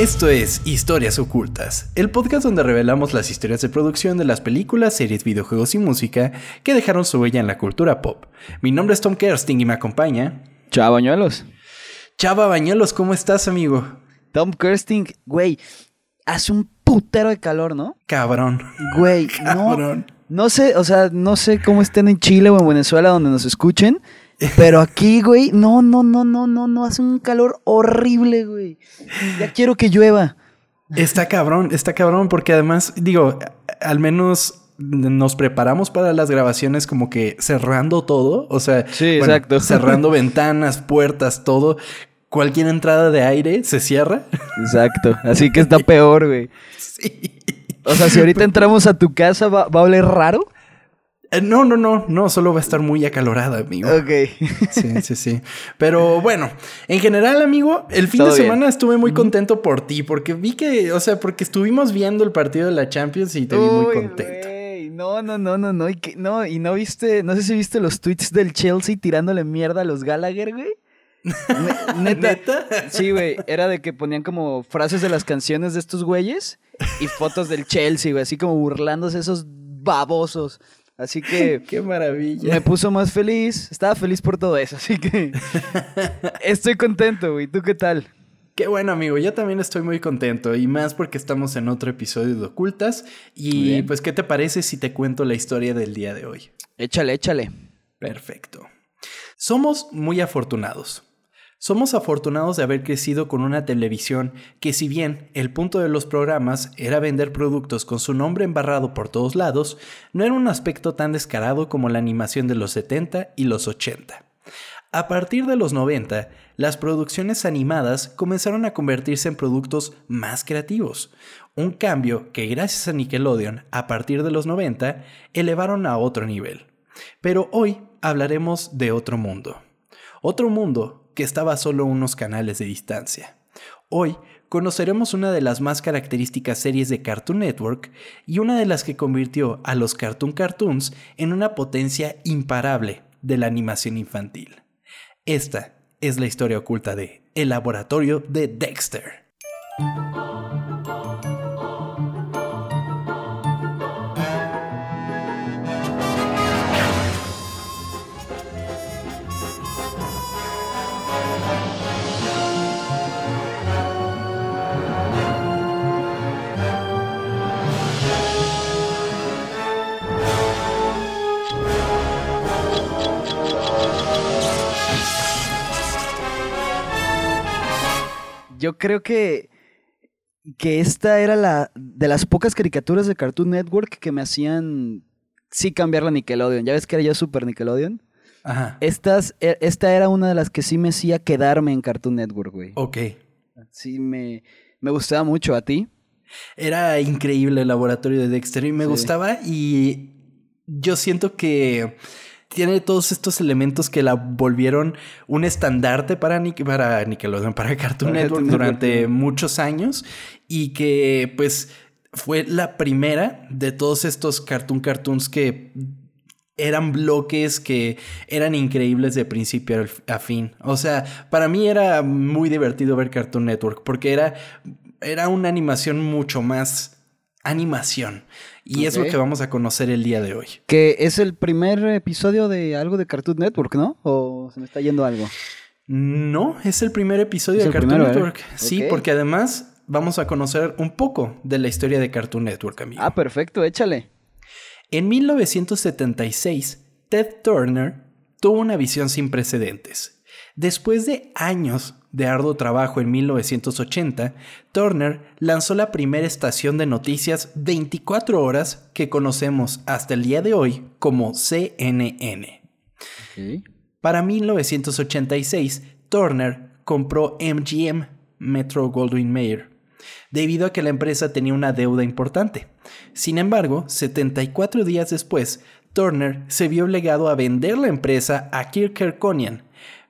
Esto es Historias Ocultas, el podcast donde revelamos las historias de producción de las películas, series, videojuegos y música que dejaron su huella en la cultura pop. Mi nombre es Tom Kersting y me acompaña. Chava Bañuelos. Chava Bañuelos, ¿cómo estás, amigo? Tom Kersting, güey, hace un putero de calor, ¿no? Cabrón. Güey, no. No sé, o sea, no sé cómo estén en Chile o en Venezuela donde nos escuchen. Pero aquí, güey, no, no, no, no, no, no, hace un calor horrible, güey. Ya quiero que llueva. Está cabrón, está cabrón, porque además, digo, al menos nos preparamos para las grabaciones como que cerrando todo, o sea, exacto. cerrando ventanas, puertas, todo. Cualquier entrada de aire se cierra. Exacto, así que está peor, güey. Sí. O sea, si ahorita entramos a tu casa, ¿va, va a oler raro? Eh, no, no, no, no, solo va a estar muy acalorada, amigo. Ok. Sí, sí, sí. Pero bueno, en general, amigo, el fin de semana estuve muy contento por ti, porque vi que, o sea, porque estuvimos viendo el partido de la Champions y te vi muy contento. No, no, no, no, no. Y que, no, y no viste, no sé si viste los tweets del Chelsea tirándole mierda a los Gallagher, güey. ¿Neta? Sí, güey. Era de que ponían como frases de las canciones de estos güeyes y fotos del Chelsea, güey. Así como burlándose esos babosos. Así que. ¡Qué maravilla! Me puso más feliz. Estaba feliz por todo eso. Así que. estoy contento, güey. ¿Tú qué tal? Qué bueno, amigo. Yo también estoy muy contento. Y más porque estamos en otro episodio de Ocultas. Y pues, ¿qué te parece si te cuento la historia del día de hoy? Échale, échale. Perfecto. Somos muy afortunados. Somos afortunados de haber crecido con una televisión que si bien el punto de los programas era vender productos con su nombre embarrado por todos lados, no era un aspecto tan descarado como la animación de los 70 y los 80. A partir de los 90, las producciones animadas comenzaron a convertirse en productos más creativos, un cambio que gracias a Nickelodeon a partir de los 90 elevaron a otro nivel. Pero hoy hablaremos de otro mundo. Otro mundo que estaba a solo unos canales de distancia. Hoy conoceremos una de las más características series de Cartoon Network y una de las que convirtió a los Cartoon Cartoons en una potencia imparable de la animación infantil. Esta es la historia oculta de El Laboratorio de Dexter. Yo creo que, que esta era la de las pocas caricaturas de Cartoon Network que me hacían sí cambiar la Nickelodeon. Ya ves que era yo Super Nickelodeon. Ajá. Estas, e, esta era una de las que sí me hacía quedarme en Cartoon Network, güey. Ok. Sí, me, me gustaba mucho. ¿A ti? Era increíble el laboratorio de Dexter y me gustaba y yo siento que tiene todos estos elementos que la volvieron un estandarte para, para Nickelodeon, para Cartoon Network durante muchos años y que pues fue la primera de todos estos Cartoon Cartoons que eran bloques que eran increíbles de principio a fin. O sea, para mí era muy divertido ver Cartoon Network porque era, era una animación mucho más animación. Y es lo que vamos a conocer el día de hoy. Que es el primer episodio de algo de Cartoon Network, ¿no? ¿O se me está yendo algo? No, es el primer episodio de Cartoon Network. Sí, porque además vamos a conocer un poco de la historia de Cartoon Network, amigo. Ah, perfecto, échale. En 1976, Ted Turner tuvo una visión sin precedentes. Después de años de arduo trabajo en 1980, Turner lanzó la primera estación de noticias 24 horas que conocemos hasta el día de hoy como CNN. Para 1986, Turner compró MGM, Metro Goldwyn Mayer, debido a que la empresa tenía una deuda importante. Sin embargo, 74 días después, Turner se vio obligado a vender la empresa a Kirk Kerkonian,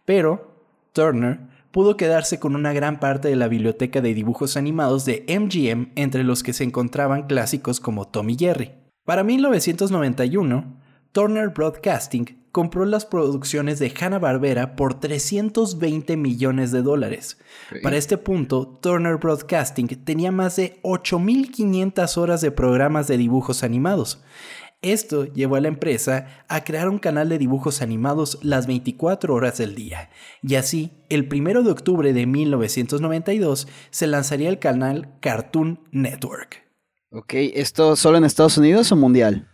pero Turner pudo quedarse con una gran parte de la biblioteca de dibujos animados de MGM, entre los que se encontraban clásicos como Tom y Jerry. Para 1991, Turner Broadcasting compró las producciones de Hanna-Barbera por 320 millones de dólares. Para este punto, Turner Broadcasting tenía más de 8.500 horas de programas de dibujos animados. Esto llevó a la empresa a crear un canal de dibujos animados las 24 horas del día, y así, el 1 de octubre de 1992 se lanzaría el canal Cartoon Network. Ok, ¿esto solo en Estados Unidos o mundial?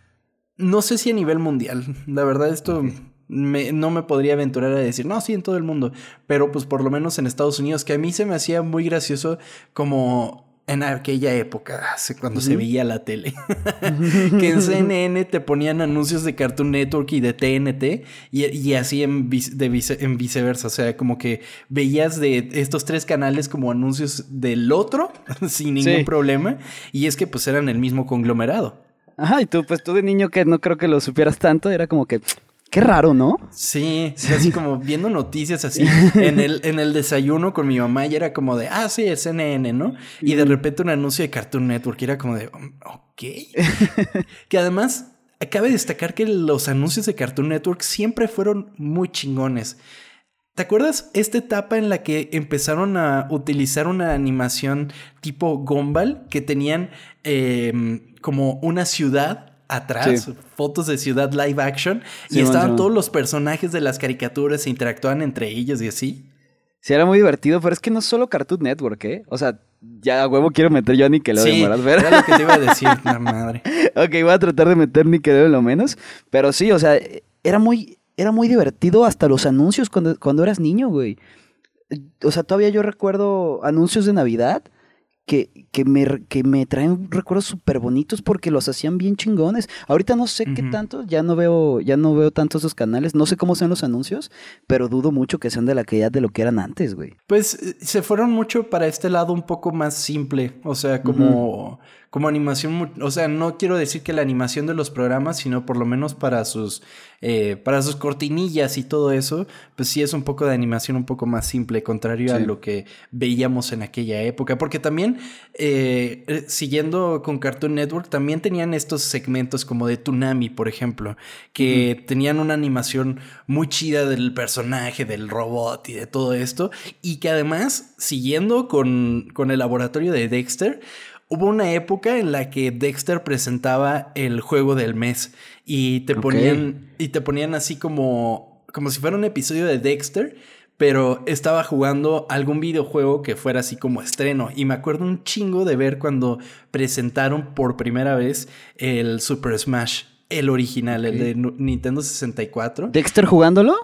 No sé si a nivel mundial. La verdad, esto no me podría aventurar a decir, no, sí, en todo el mundo. Pero pues por lo menos en Estados Unidos, que a mí se me hacía muy gracioso como en aquella época, cuando se veía la tele, que en CNN te ponían anuncios de Cartoon Network y de TNT y, así en, en viceversa, o sea, como que veías de estos tres canales como anuncios del otro sin ningún problema y es que pues eran el mismo conglomerado. Ajá, y tú, pues tú de niño que no creo que lo supieras tanto, era como que, qué raro, ¿no? Sí, así como viendo noticias así en el, en el desayuno con mi mamá y era como de, ah, sí, es CNN, ¿no? Y de repente un anuncio de Cartoon Network y era como de, mm, ok. que además, cabe destacar que los anuncios de Cartoon Network siempre fueron muy chingones. ¿Te acuerdas esta etapa en la que empezaron a utilizar una animación tipo Gumball que tenían em, como una ciudad atrás, fotos de ciudad live action y estaban todos los personajes de las caricaturas e interactuaban entre ellos y así? Sí, era muy divertido, pero es que no solo Cartoon Network, ¿eh? O sea, ya a huevo quiero meter yo a Nickelodeon, sí, ¿verdad? Era lo que te iba a decir, la madre. ok, voy a tratar de meter Nickelodeon lo menos, pero sí, o sea, era muy era muy divertido hasta los anuncios cuando, cuando eras niño, güey. O sea, todavía yo recuerdo anuncios de Navidad que, que, me, que me traen recuerdos súper bonitos porque los hacían bien chingones. Ahorita no sé qué tanto, ya no veo, ya no veo tanto esos canales, no sé cómo sean los anuncios, pero dudo mucho que sean de la calidad de lo que eran antes, güey. Pues eh, se fueron mucho para este lado un poco más simple, o sea, como como animación, o sea, no quiero decir que la animación de los programas, sino por lo menos para sus, eh, para sus cortinillas y todo eso, pues sí es un poco de animación un poco más simple, contrario a lo que veíamos en aquella época. Porque también, eh, eh, siguiendo con Cartoon Network, también tenían estos segmentos como de Tsunami, por ejemplo, que tenían una animación muy chida del personaje, del robot y de todo esto, y que además, siguiendo con, con el laboratorio de Dexter, Hubo una época en la que Dexter presentaba el juego del mes y te ponían y te ponían así como como si fuera un episodio de Dexter, pero estaba jugando algún videojuego que fuera así como estreno y me acuerdo un chingo de ver cuando presentaron por primera vez el Super Smash, el original, el de Nintendo 64. ¿Dexter jugándolo?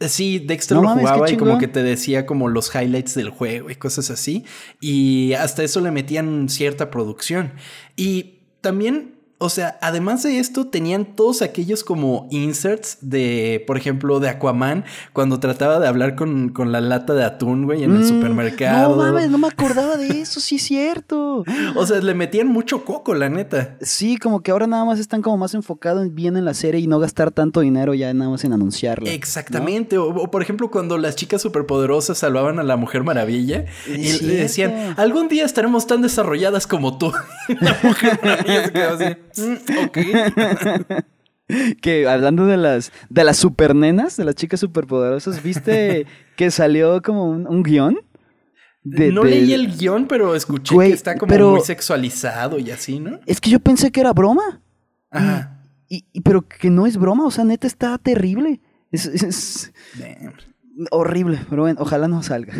Sí, Dexter lo jugaba y como que te decía como los highlights del juego y cosas así. Y hasta eso le metían cierta producción. Y también o sea, además de esto, tenían todos aquellos como inserts de, por ejemplo, de Aquaman, cuando trataba de hablar con, la lata de atún, güey, en el mm, supermercado. No mames, no me acordaba de eso, sí es cierto. o sea, le metían mucho coco, la neta. Sí, como que ahora nada más están como más enfocados bien en la serie y no gastar tanto dinero ya nada más en anunciarla. Exactamente. O, por ejemplo, cuando las chicas superpoderosas salvaban a la Mujer Maravilla y le decían, algún día estaremos tan desarrolladas como tú. la Mujer Maravilla se quedaba así. Mm, ok. que hablando de las de las supernenas, de las chicas superpoderosas, ¿viste que salió como un, guion? no leí el guion, pero escuché que está como muy sexualizado y así, ¿no? Es que yo pensé que era broma. Ajá. Y, pero que no es broma, o sea, neta está terrible. Es, horrible, pero bueno, ojalá no salga.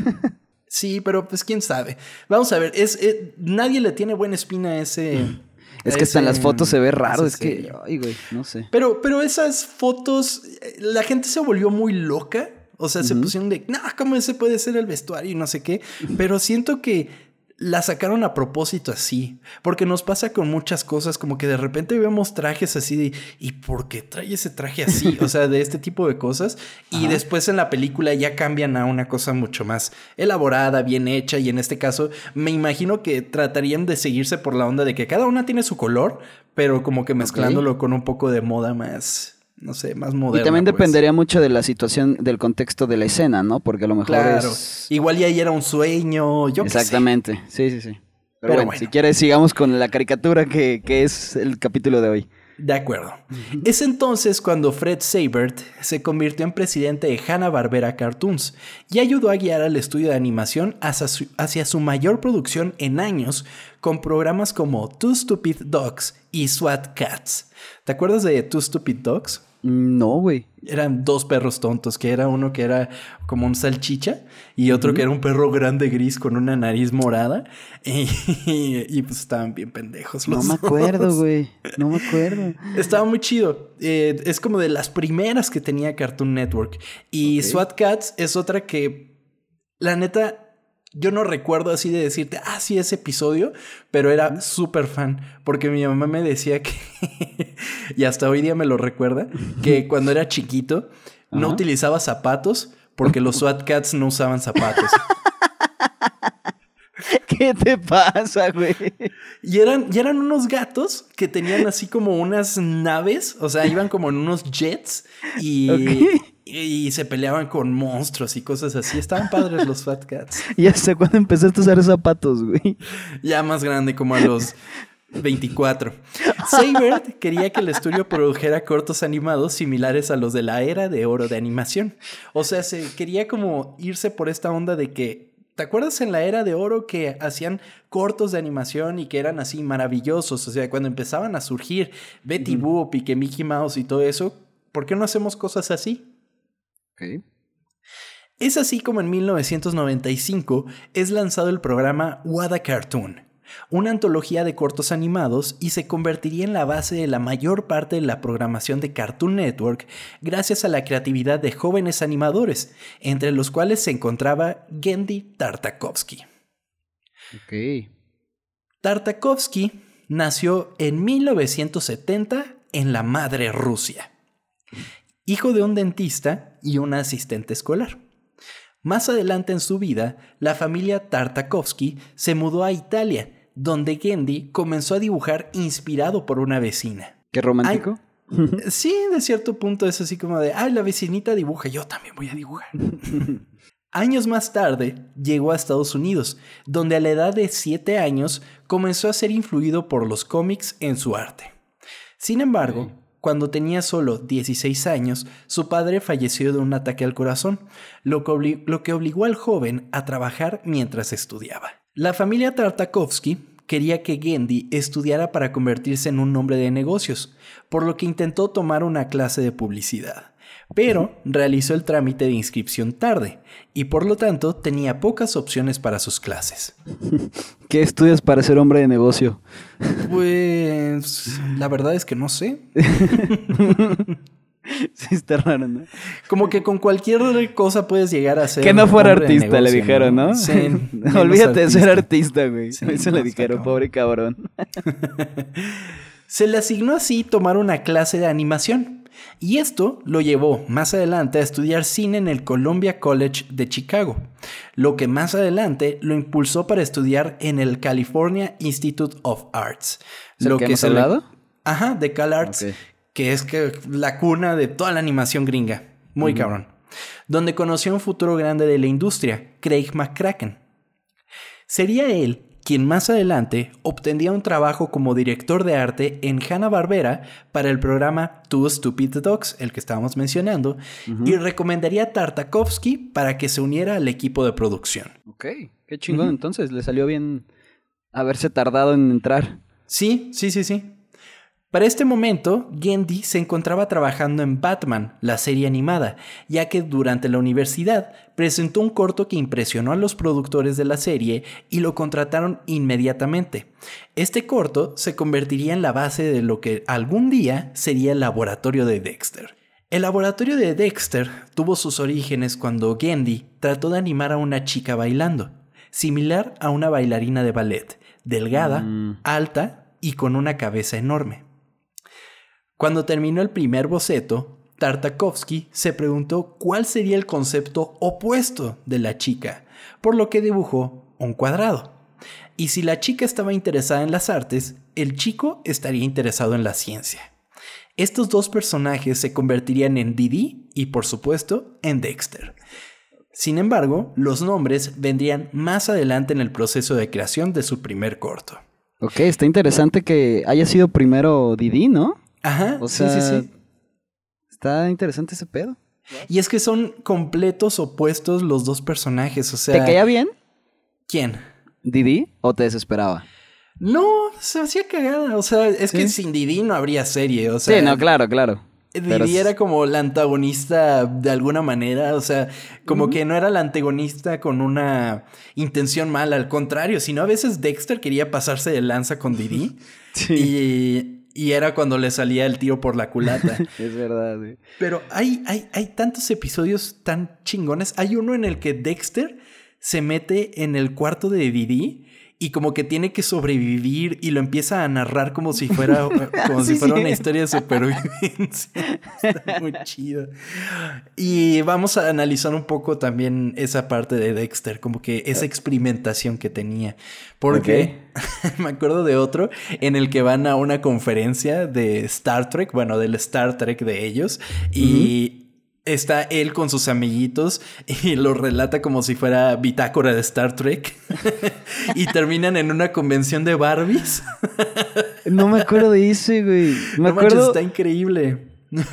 sí, pero pues quién sabe. Vamos a ver, es, eh, nadie le tiene buena espina a ese... Es que hasta en las fotos se ve raro, es que, ay, güey, no sé. Pero, pero esas fotos, la gente se volvió muy loca. O sea, se pusieron de, no, ¿cómo ese puede ser el vestuario y no sé qué? Pero siento que la sacaron a propósito así, porque nos pasa con muchas cosas, como que de repente vemos trajes así de, ¿y por qué trae ese traje así? O sea, de este tipo de cosas, y después en la película ya cambian a una cosa mucho más elaborada, bien hecha, y en este caso me imagino que tratarían de seguirse por la onda de que cada una tiene su color, pero como que mezclándolo con un poco de moda más no sé, más moderna. Y también pues. dependería mucho de la situación, del contexto de la escena, ¿no? Porque a lo mejor claro. Igual y ahí era un sueño, yo Exactamente, sí, sí, sí. Pero, bueno, si quieres sigamos con la caricatura que, que, es el capítulo de hoy. De acuerdo. Es entonces cuando Fred Sabert se convirtió en presidente de Hanna-Barbera Cartoons y ayudó a guiar al estudio de animación hacia su, hacia su, mayor producción en años con programas como Two Stupid Dogs y SWAT Cats. ¿Te acuerdas de Two Stupid Dogs? No, güey. Eran dos perros tontos, que era uno que era como un salchicha y otro que era un perro grande gris con una nariz morada. Y, pues estaban bien pendejos. no me acuerdo, güey. No me acuerdo. Estaba muy chido. Eh, es como de las primeras que tenía Cartoon Network. Y SWAT Cats es otra que, la neta, yo no recuerdo así de decirte, ah, sí, ese episodio, pero era súper fan, porque mi mamá me decía que, y hasta hoy día me lo recuerda, que cuando era chiquito no utilizaba zapatos porque los SWAT Cats no usaban zapatos. ¿Qué te pasa, güey? Y eran, y eran unos gatos que tenían así como unas naves, o sea, iban como en unos jets y, y, se peleaban con monstruos y cosas así. Estaban padres los Fat Cats. ¿Y hasta cuándo empezaste a usar zapatos, güey? Ya más grande, como a los 24. Sabert quería que el estudio produjera cortos animados similares a los de la era de oro de animación. O sea, se quería como irse por esta onda de que ¿Te acuerdas en la era de oro que hacían cortos de animación y que eran así maravillosos? O sea, cuando empezaban a surgir Betty Boop y que Mickey Mouse y todo eso, ¿por qué no hacemos cosas así? Es así como en 1995 es lanzado el programa What a Cartoon, una antología de cortos animados y se convertiría en la base de la mayor parte de la programación de Cartoon Network gracias a la creatividad de jóvenes animadores, entre los cuales se encontraba Gendy Tartakovsky. Tartakovsky nació en 1970 en la madre Rusia, hijo de un dentista y una asistente escolar. Más adelante en su vida, la familia Tartakovsky se mudó a Italia donde Gendy comenzó a dibujar inspirado por una vecina. ¿Qué romántico? sí, de cierto punto es así como de, ay, la vecinita dibuja, yo también voy a dibujar. años más tarde llegó a Estados Unidos, donde a la edad de 7 años comenzó a ser influido por los cómics en su arte. Sin embargo, cuando tenía solo 16 años, su padre falleció de un ataque al corazón, lo que obligó al joven a trabajar mientras estudiaba. La familia Tartakovsky quería que Gendy estudiara para convertirse en un hombre de negocios, por lo que intentó tomar una clase de publicidad, pero realizó el trámite de inscripción tarde y por lo tanto tenía pocas opciones para sus clases. ¿Qué estudias para ser hombre de negocio? Pues la verdad es que no sé. Sí, está raro, ¿no? Como que con cualquier cosa puedes llegar a ser. Que no fuera artista, le dijeron, ¿no? Sí. Olvídate de ser artista, güey. Eso le dijeron, pobre cabrón. Se le asignó así tomar una clase de animación. Y esto lo llevó más adelante a estudiar cine en el Columbia College de Chicago, lo que más adelante lo impulsó para estudiar en el California Institute of Arts. lo que, se hablado? Ajá, de Cal Arts, que es que la cuna de toda la animación gringa. Muy cabrón. Donde conoció a un futuro grande de la industria, Craig McCracken. Sería él quien más adelante obtendría un trabajo como director de arte en Hanna-Barbera para el programa Two Stupid Dogs, el que estábamos mencionando, y recomendaría a Tartakovsky para que se uniera al equipo de producción. Ok, qué chingón. Entonces, le salió bien haberse tardado en entrar. Sí, sí, sí, sí. Para este momento, Gendy se encontraba trabajando en Batman, la serie animada, ya que durante la universidad presentó un corto que impresionó a los productores de la serie y lo contrataron inmediatamente. Este corto se convertiría en la base de lo que algún día sería el laboratorio de Dexter. El laboratorio de Dexter tuvo sus orígenes cuando Gendy trató de animar a una chica bailando, similar a una bailarina de ballet, delgada, mm. alta y con una cabeza enorme. Cuando terminó el primer boceto, Tartakovsky se preguntó cuál sería el concepto opuesto de la chica, por lo que dibujó un cuadrado. Y si la chica estaba interesada en las artes, el chico estaría interesado en la ciencia. Estos dos personajes se convertirían en Didi y por supuesto en Dexter. Sin embargo, los nombres vendrían más adelante en el proceso de creación de su primer corto. Ok, está interesante que haya sido primero Didi, ¿no? Ajá, sí, sí, sí. Está interesante ese pedo. Y es que son completos opuestos los dos personajes, o sea... ¿Te caía bien? ¿Quién? ¿Didi o te desesperaba? No, se hacía cagada, o sea, es que sin Didi no habría serie, o sea... Sí, no, claro, claro. Didi era como la antagonista de alguna manera, o sea, como que no era la antagonista con una intención mala, al contrario, sino a veces Dexter quería pasarse de lanza con Didi. sí. Y, era cuando le salía el tiro por la culata. es verdad, sí. Pero hay, hay, hay tantos episodios tan chingones. Hay uno en el que Dexter se mete en el cuarto de Didi y como que tiene que sobrevivir y lo empieza a narrar como si fuera, como si fuera una historia de supervivencia. Está muy chido. Y vamos a analizar un poco también esa parte de Dexter, como que esa experimentación que tenía. Porque me acuerdo de otro en el que van a una conferencia de Star Trek, bueno, del Star Trek de ellos, y está él con sus amiguitos y lo relata como si fuera bitácora de Star Trek. y terminan en una convención de Barbies. no me acuerdo de ese, güey. Me acuerdo. está increíble.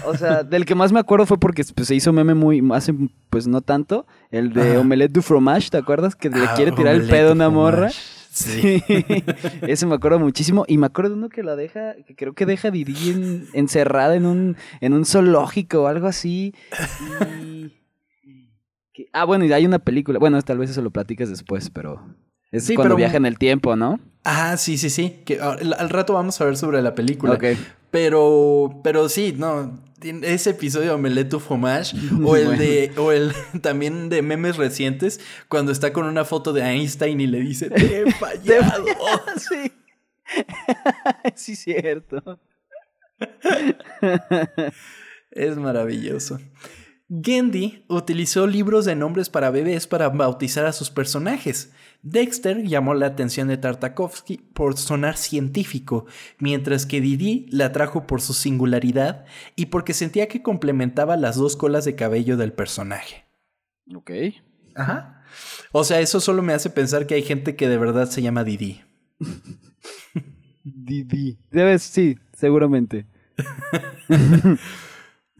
O sea, del que más me acuerdo fue porque pues, se hizo meme muy hace pues no tanto, el de Omelette du fromage, ¿te acuerdas? Que le ah, quiere tirar el pedo a una morra. Sí. Ese me acuerdo muchísimo. Y me acuerdo de uno que la deja, que creo que deja a Didi encerrada en un, en un zoológico o algo así. ah, bueno, y hay una película. Bueno, tal vez eso lo platiques después, pero. Es cuando viaja en el tiempo, ¿no? Ah, sí, sí, sí. Que al, al, rato vamos a ver sobre la película. Ok. Pero, pero sí, no ese episodio de Omelette Fromage o el de o el también de memes recientes cuando está con una foto de Einstein y le dice te he fallado. sí. sí cierto. es maravilloso. Gendy utilizó libros de nombres para bebés para bautizar a sus personajes. Dexter llamó la atención de Tartakovsky por sonar científico, mientras que Didi la atrajo por su singularidad y porque sentía que complementaba las dos colas de cabello del personaje. Ok. Ajá. O sea, eso solo me hace pensar que hay gente que de verdad se llama Didi. Didi. Debes, sí, seguramente.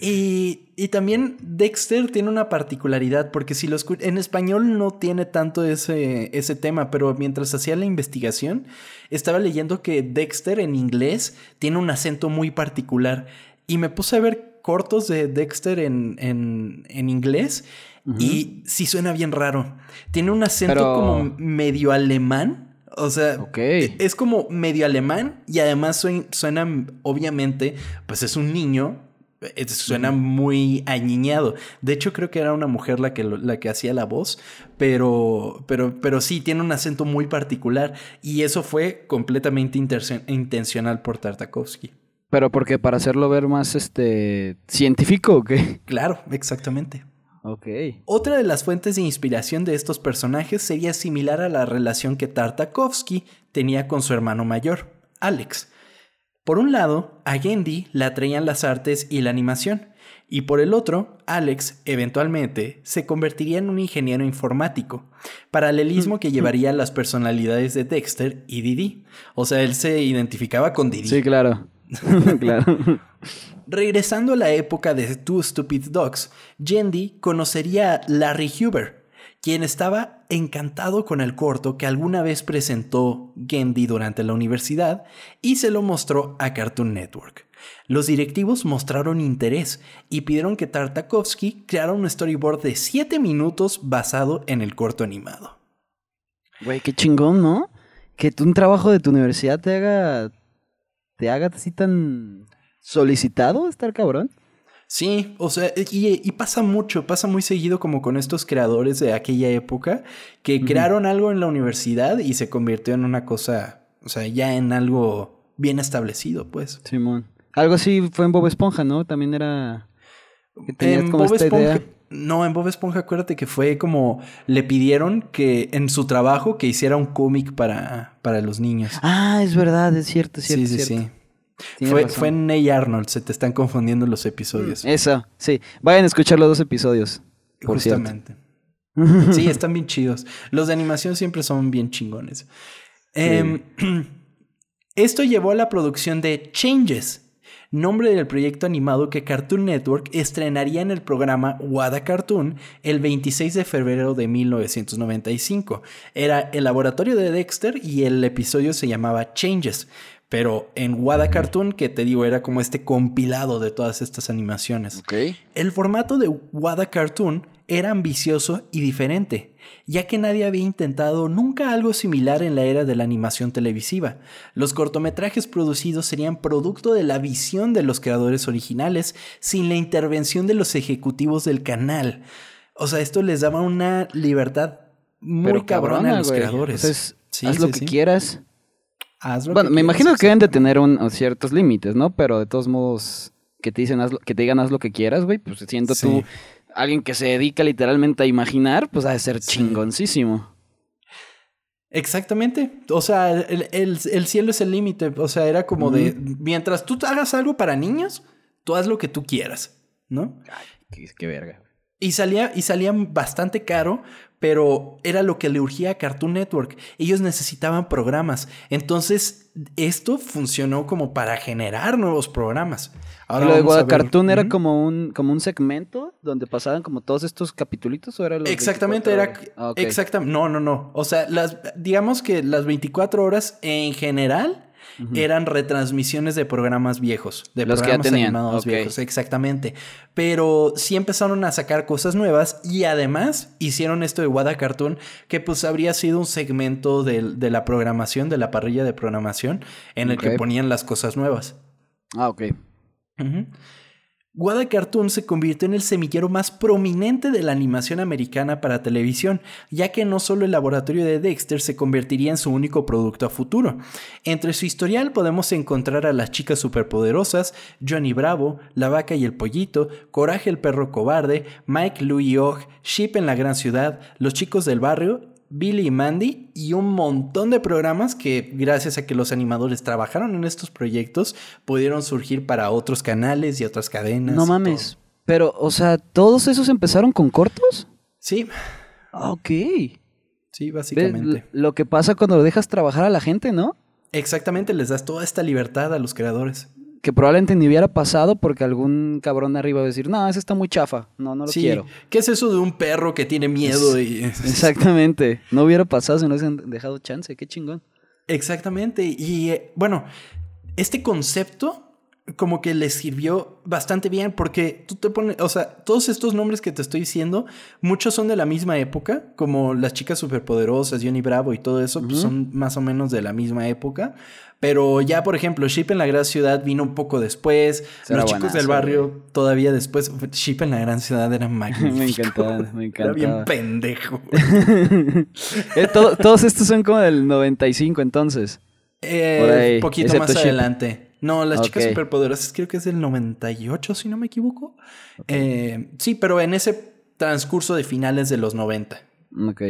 Y, también Dexter tiene una particularidad, porque si lo en español no tiene tanto ese, ese tema, pero mientras hacía la investigación, estaba leyendo que Dexter en inglés tiene un acento muy particular. Y me puse a ver cortos de Dexter en, en, inglés y sí suena bien raro. Tiene un acento como medio alemán. O sea, es como medio alemán y además suena, obviamente, pues es un niño suena muy añiñado. De hecho, creo que era una mujer la que, la que hacía la voz, pero, pero, pero sí, tiene un acento muy particular y eso fue completamente intencional por Tartakovsky. ¿Pero porque para hacerlo ver más este científico o qué? Claro, exactamente. Ok. Otra de las fuentes de inspiración de estos personajes sería similar a la relación que Tartakovsky tenía con su hermano mayor, Alex. Por un lado, a Gendy le atraían las artes y la animación, y por el otro, Alex eventualmente se convertiría en un ingeniero informático, paralelismo que llevaría a las personalidades de Dexter y Didi. O sea, él se identificaba con Didi. Sí, claro. claro. Regresando a la época de Two Stupid Dogs, Gendy conocería a Larry Huber, quien estaba encantado con el corto que alguna vez presentó Gendy durante la universidad y se lo mostró a Cartoon Network. Los directivos mostraron interés y pidieron que Tartakovsky creara un storyboard de 7 minutos basado en el corto animado. Güey, qué chingón, ¿no? Que un trabajo de tu universidad te haga. te haga así tan solicitado, estar cabrón. Sí, o sea, y, pasa mucho, pasa muy seguido como con estos creadores de aquella época que crearon algo en la universidad y se convirtió en una cosa, o sea, ya en algo bien establecido, pues. Simón. Algo así fue en Bob Esponja, ¿no? También era... En Bob Esponja... No, en Bob Esponja acuérdate que fue como le pidieron que en su trabajo que hiciera un cómic para, para los niños. Ah, es verdad, es cierto, es cierto. Sí, sí, sí. Fue, fue, en Ney Arnold, se te están confundiendo los episodios. Eso, sí. Vayan a escuchar los dos episodios. Justamente. sí, están bien chidos. Los de animación siempre son bien chingones. Em, esto llevó a la producción de Changes, nombre del proyecto animado que Cartoon Network estrenaría en el programa Wada Cartoon el 26 de febrero de 1995. Era el laboratorio de Dexter y el episodio se llamaba Changes. Pero en Wada Cartoon, que te digo, era como este compilado de todas estas animaciones. El formato de Wada Cartoon era ambicioso y diferente, ya que nadie había intentado nunca algo similar en la era de la animación televisiva. Los cortometrajes producidos serían producto de la visión de los creadores originales, sin la intervención de los ejecutivos del canal. O sea, esto les daba una libertad muy cabrona, a los creadores. haz lo que quieras bueno, me imagino que deben de tener ciertos límites, ¿no? Pero de todos modos, que te dicen, que te digan haz lo que quieras, güey, pues siento tú, alguien que se dedica literalmente a imaginar, pues ha de ser chingoncísimo. Exactamente. O sea, el, cielo es el límite. O sea, era como de, mientras tú hagas algo para niños, tú haz lo que tú quieras, ¿no? Ay, qué, verga. Y salía, y salía bastante caro pero era lo que le urgía a Cartoon Network. Ellos necesitaban programas. Entonces, esto funcionó como para generar nuevos programas. Ahora lo de Cartoon era como un, como un segmento donde pasaban como todos estos capitulitos o era Exactamente, era ah, exactamente. No, no, no. O sea, las digamos que las 24 horas en general eran retransmisiones de programas viejos, de Los programas que ya animados viejos, exactamente. Pero sí empezaron a sacar cosas nuevas y además hicieron esto de Wada Cartoon, que pues habría sido un segmento de, la programación, de la parrilla de programación, en el que ponían las cosas nuevas. Ah, ok. Wada Cartoon se convirtió en el semillero más prominente de la animación americana para televisión, ya que no solo el laboratorio de Dexter se convertiría en su único producto a futuro. Entre su historial podemos encontrar a las chicas superpoderosas, Johnny Bravo, La vaca y el pollito, Coraje el perro cobarde, Mike, Louie Og, Sheep en la gran ciudad, Los chicos del barrio Billy y Mandy y un montón de programas que gracias a que los animadores trabajaron en estos proyectos pudieron surgir para otros canales y otras cadenas. No mames. Pero, o sea, ¿todos esos empezaron con cortos? Sí. Ah, ok. Sí, básicamente. Lo que pasa cuando dejas trabajar a la gente, ¿no? Exactamente, les das toda esta libertad a los creadores que probablemente ni hubiera pasado porque algún cabrón arriba va a decir, no, ese está muy chafa, no, no lo sí. quiero. ¿Qué es eso de un perro que tiene miedo? y... Exactamente, no hubiera pasado si no hubiesen dejado chance, qué chingón. Exactamente, y eh, bueno, este concepto como que les sirvió bastante bien porque tú te pones, o sea, todos estos nombres que te estoy diciendo, muchos son de la misma época, como las chicas superpoderosas, Johnny Bravo y todo eso, pues son más o menos de la misma época. Pero ya, por ejemplo, Ship en la Gran Ciudad vino un poco después. Los chicos del barrio todavía después. Ship en la Gran Ciudad era magnífico. me encantaba, me encantaba. Era bien pendejo. Eh, todos estos son como del 95 entonces. Eh, poquito más adelante. No, las chicas superpoderosas creo que es del 98, si no me equivoco. Eh, sí, pero en ese transcurso de finales de los 90. Ok.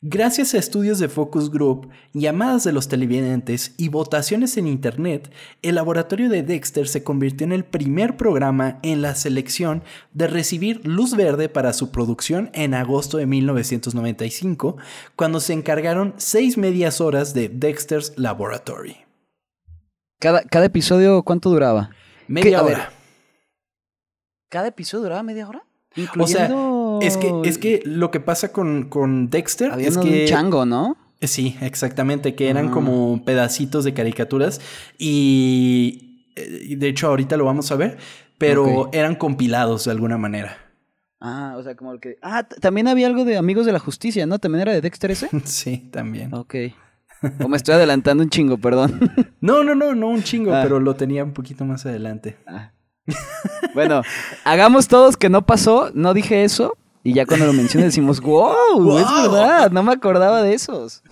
Gracias a estudios de Focus Group, llamadas de los televidentes y votaciones en Internet, el laboratorio de Dexter se convirtió en el primer programa en la selección de recibir luz verde para su producción en agosto de 1995, cuando se encargaron seis medias horas de Dexter's Laboratory. ¿Cada, cada episodio cuánto duraba? Media hora. ¿Cada episodio duraba media hora? O sea, es que, es que lo que pasa con, con Dexter es que. un chango, ¿no? Sí, exactamente, que eran como pedacitos de caricaturas y eh, de hecho ahorita lo vamos a ver, pero eran compilados de alguna manera. Ah, o sea, como el que... Ah, también había algo de Amigos de la Justicia, ¿no? ¿También era de Dexter ese? sí, también. Ok. O me estoy adelantando un chingo, perdón. no, no, no, no un chingo, ah. pero lo tenía un poquito más adelante. Ah. bueno, hagamos todos que no pasó, no dije eso, y ya cuando lo mencioné decimos, wow, es verdad, no me acordaba de esos.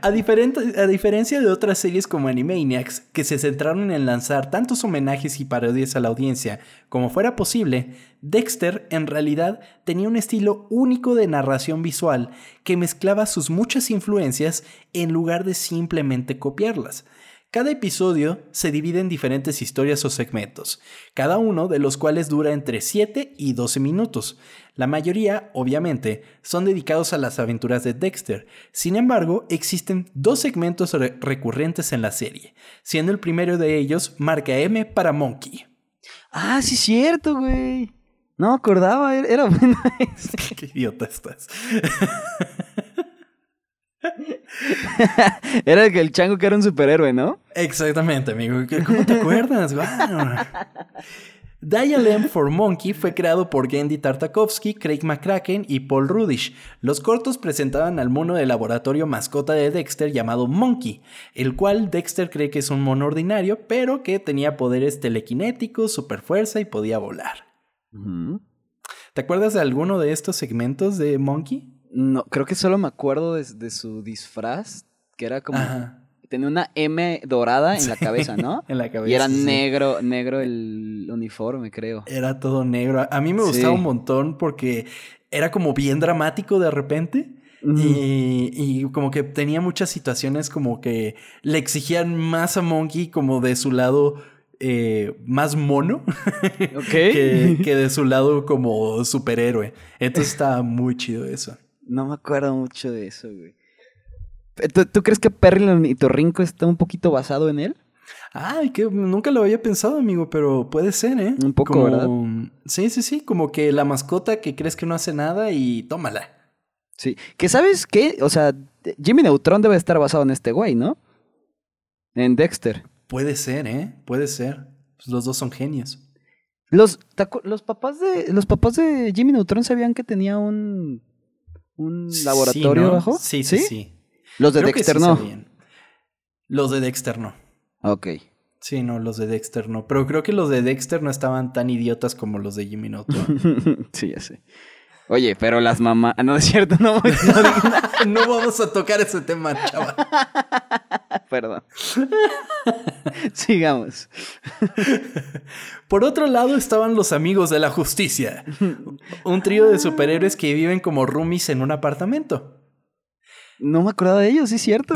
A, a, diferencia de otras series como Animaniacs, que se centraron en lanzar tantos homenajes y parodias a la audiencia como fuera posible, Dexter en realidad tenía un estilo único de narración visual que mezclaba sus muchas influencias en lugar de simplemente copiarlas. Cada episodio se divide en diferentes historias o segmentos, cada uno de los cuales dura entre 7 y 12 minutos. La mayoría, obviamente, son dedicados a las aventuras de Dexter. Sin embargo, existen dos segmentos recurrentes en la serie, siendo el primero de ellos Marca M para Monkey. Ah, sí, cierto, güey. No acordaba, era bueno. Qué idiota estás. era el, el chango que era un superhéroe, ¿no? Exactamente, amigo. ¿Cómo te acuerdas? Wow. Dial for Monkey fue creado por Gendy Tartakovsky, Craig McCracken y Paul Rudish. Los cortos presentaban al mono de laboratorio mascota de Dexter llamado Monkey, el cual Dexter cree que es un mono ordinario, pero que tenía poderes telequinéticos, superfuerza y podía volar. ¿Te acuerdas de alguno de estos segmentos de Monkey? No, creo que solo me acuerdo de, su disfraz, que era como... Tenía una M dorada en la cabeza, ¿no? en la cabeza. Y era negro, negro el uniforme, creo. Era todo negro. A mí me gustaba un montón porque era como bien dramático de repente. y, como que tenía muchas situaciones como que le exigían más a Monkey como de su lado eh, más mono que, que, de su lado como superhéroe. Entonces estaba muy chido eso. No me acuerdo mucho de eso, güey. ¿Tú, crees que Perry y Torrinco está un poquito basado en él? Ay, que nunca lo había pensado, amigo, pero puede ser, ¿eh? Un poco, ¿verdad? Sí, sí, sí, como que la mascota que crees que no hace nada y tómala. Sí, que sabes qué, o sea, Jimmy Neutron debe estar basado en este güey, ¿no? En Dexter. Puede ser, ¿eh? Puede ser. Pues los dos son genios. Los, los, papás de, los papás de Jimmy Neutron sabían que tenía un, un laboratorio abajo. Sí, sí, sí. Los de Dexter no. Los de Dexter no. Ok. Sí, no, los de Dexter no. Pero creo que los de Dexter no estaban tan idiotas como los de Jimmy Neutron. sí, ya sé. Oye, pero las mamás. No es cierto, no. No, vamos a tocar ese tema, chaval. Perdón. Sigamos. Por otro lado estaban los amigos de la justicia. Un trío de superhéroes que viven como roomies en un apartamento. No me acordaba de ellos, sí es cierto.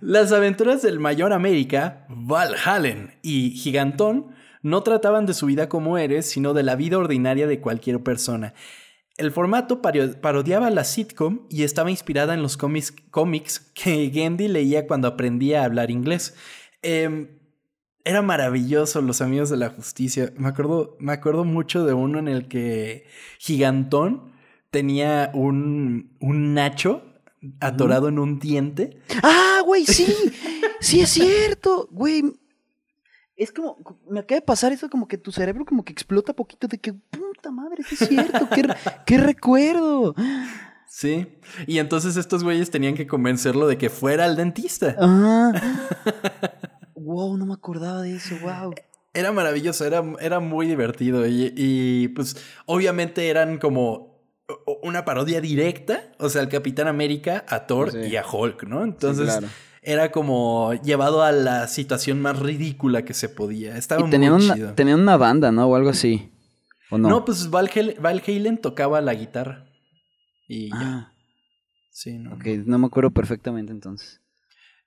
Las aventuras del Mayor América, Valhallen y Gigantón no trataban de su vida como eres, sino de la vida ordinaria de cualquier persona. El formato parodiaba la sitcom y estaba inspirada en los cómics, que Gendy leía cuando aprendía a hablar inglés. Em, era maravilloso los amigos de la justicia. Me acuerdo, me acuerdo mucho de uno en el que Gigantón tenía un, un Nacho atorado en un diente. Ah, güey, sí. sí es cierto. Güey, es como, me acaba de pasar eso como que tu cerebro como que explota poquito de que, puta madre, sí es cierto, qué, qué recuerdo. Sí, y entonces estos güeyes tenían que convencerlo de que fuera al dentista. Ah. wow, no me acordaba de eso, wow. Era maravilloso, era, era muy divertido y, pues obviamente eran como una parodia directa, o sea, al Capitán América, a Thor y a Hulk, ¿no? Entonces era como llevado a la situación más ridícula que se podía. Estaba muy tenían una, chido. Tenían una banda, ¿no? O algo así. ¿O no? No, pues Val, Halen tocaba la guitarra. Y ya. Ah. Sí, no. Ok, no me acuerdo perfectamente entonces.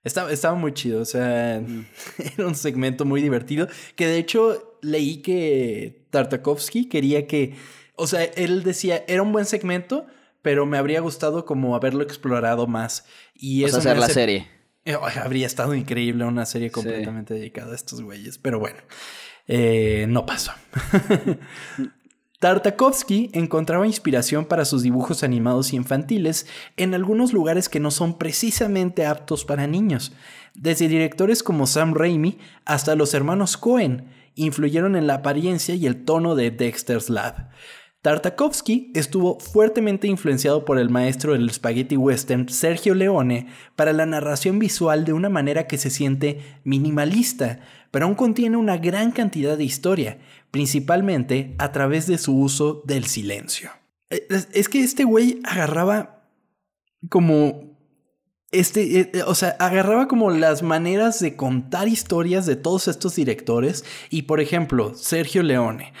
Estaba, estaba muy chido, o sea, era un segmento muy divertido. Que de hecho leí que Tartakovsky quería que, o sea, él decía, era un buen segmento, pero me habría gustado como haberlo explorado más. Y eso hacer la serie. Eh, habría estado increíble una serie completamente dedicada a estos güeyes, pero bueno, eh, no pasó. Tartakovsky encontraba inspiración para sus dibujos animados infantiles en algunos lugares que no son precisamente aptos para niños. Desde directores como Sam Raimi hasta los hermanos Cohen influyeron en la apariencia y el tono de Dexter's Lab. Tartakovsky estuvo fuertemente influenciado por el maestro del spaghetti western Sergio Leone para la narración visual de una manera que se siente minimalista, pero aún contiene una gran cantidad de historia, principalmente a través de su uso del silencio. Es que este güey agarraba como este, eh, eh, o sea, agarraba como las maneras de contar historias de todos estos directores y por ejemplo, Sergio Leone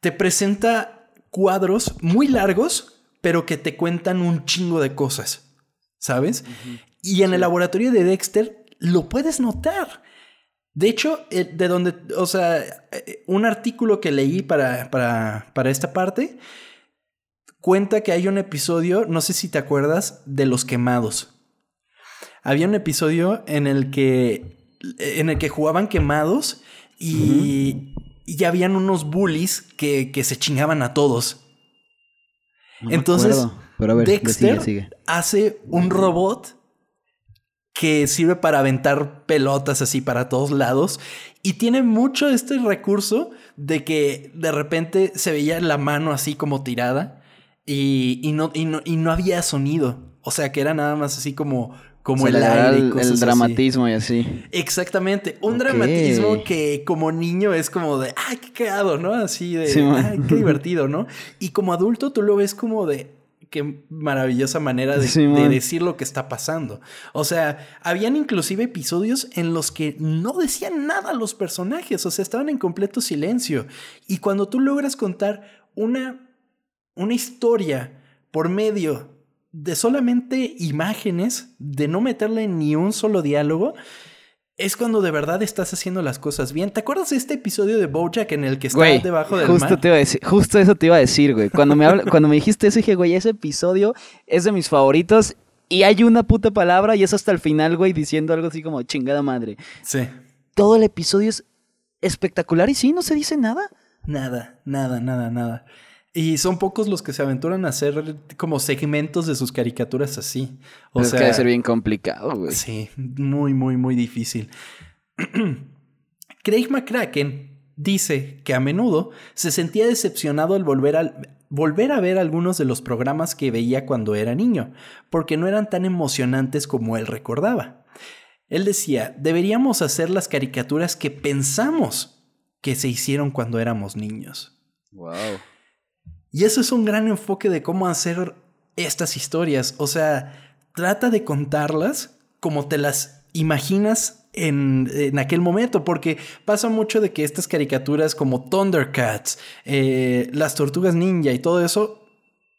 te presenta cuadros muy largos, pero que te cuentan un chingo de cosas. ¿sabes? Y en el laboratorio de Dexter lo puedes notar. De hecho, eh, de donde, o sea, eh, un artículo que leí para, para, para esta parte cuenta que hay un episodio, no sé si te acuerdas, de los quemados. Había un episodio en el que, en el que jugaban quemados y, y habían unos bullies que, que se chingaban a todos. Entonces, Dexter hace un robot que sirve para aventar pelotas así para todos lados y tiene mucho este recurso de que de repente se veía la mano así como tirada y, no, y, no, y no había sonido. O sea que era nada más así como como el aire el, dramatismo y así. Exactamente. Un dramatismo que como niño es como de, ay, qué cagado, ¿no? Así de, ay, qué divertido, ¿no? Y como adulto tú lo ves como de, qué maravillosa manera de, de, decir lo que está pasando. O sea, habían inclusive episodios en los que no decían nada los personajes, o sea, estaban en completo silencio. Y cuando tú logras contar una, una historia por medio de solamente imágenes, de no meterle ni un solo diálogo, es cuando de verdad estás haciendo las cosas bien. ¿Te acuerdas de este episodio de Bojack en el que está debajo del justo Te iba a decir, justo eso te iba a decir, güey. Cuando me, cuando me dijiste eso, dije, güey, ese episodio es de mis favoritos y hay una puta palabra y es hasta el final, güey, diciendo algo así como chingada madre. Sí. Todo el episodio es espectacular y sí, no se dice nada. Nada, nada, nada, nada. Y son pocos los que se aventuran a hacer como segmentos de sus caricaturas así. O sea, que debe ser bien complicado, güey. Sí, muy, muy, muy difícil. Craig McCracken dice que a menudo se sentía decepcionado al volver, al volver a ver algunos de los programas que veía cuando era niño, porque no eran tan emocionantes como él recordaba. Él decía, deberíamos hacer las caricaturas que pensamos que se hicieron cuando éramos niños. Wow. Y eso es un gran enfoque de cómo hacer estas historias. O sea, trata de contarlas como te las imaginas en, aquel momento, porque pasa mucho de que estas caricaturas como Thundercats, eh, las tortugas ninja y todo eso,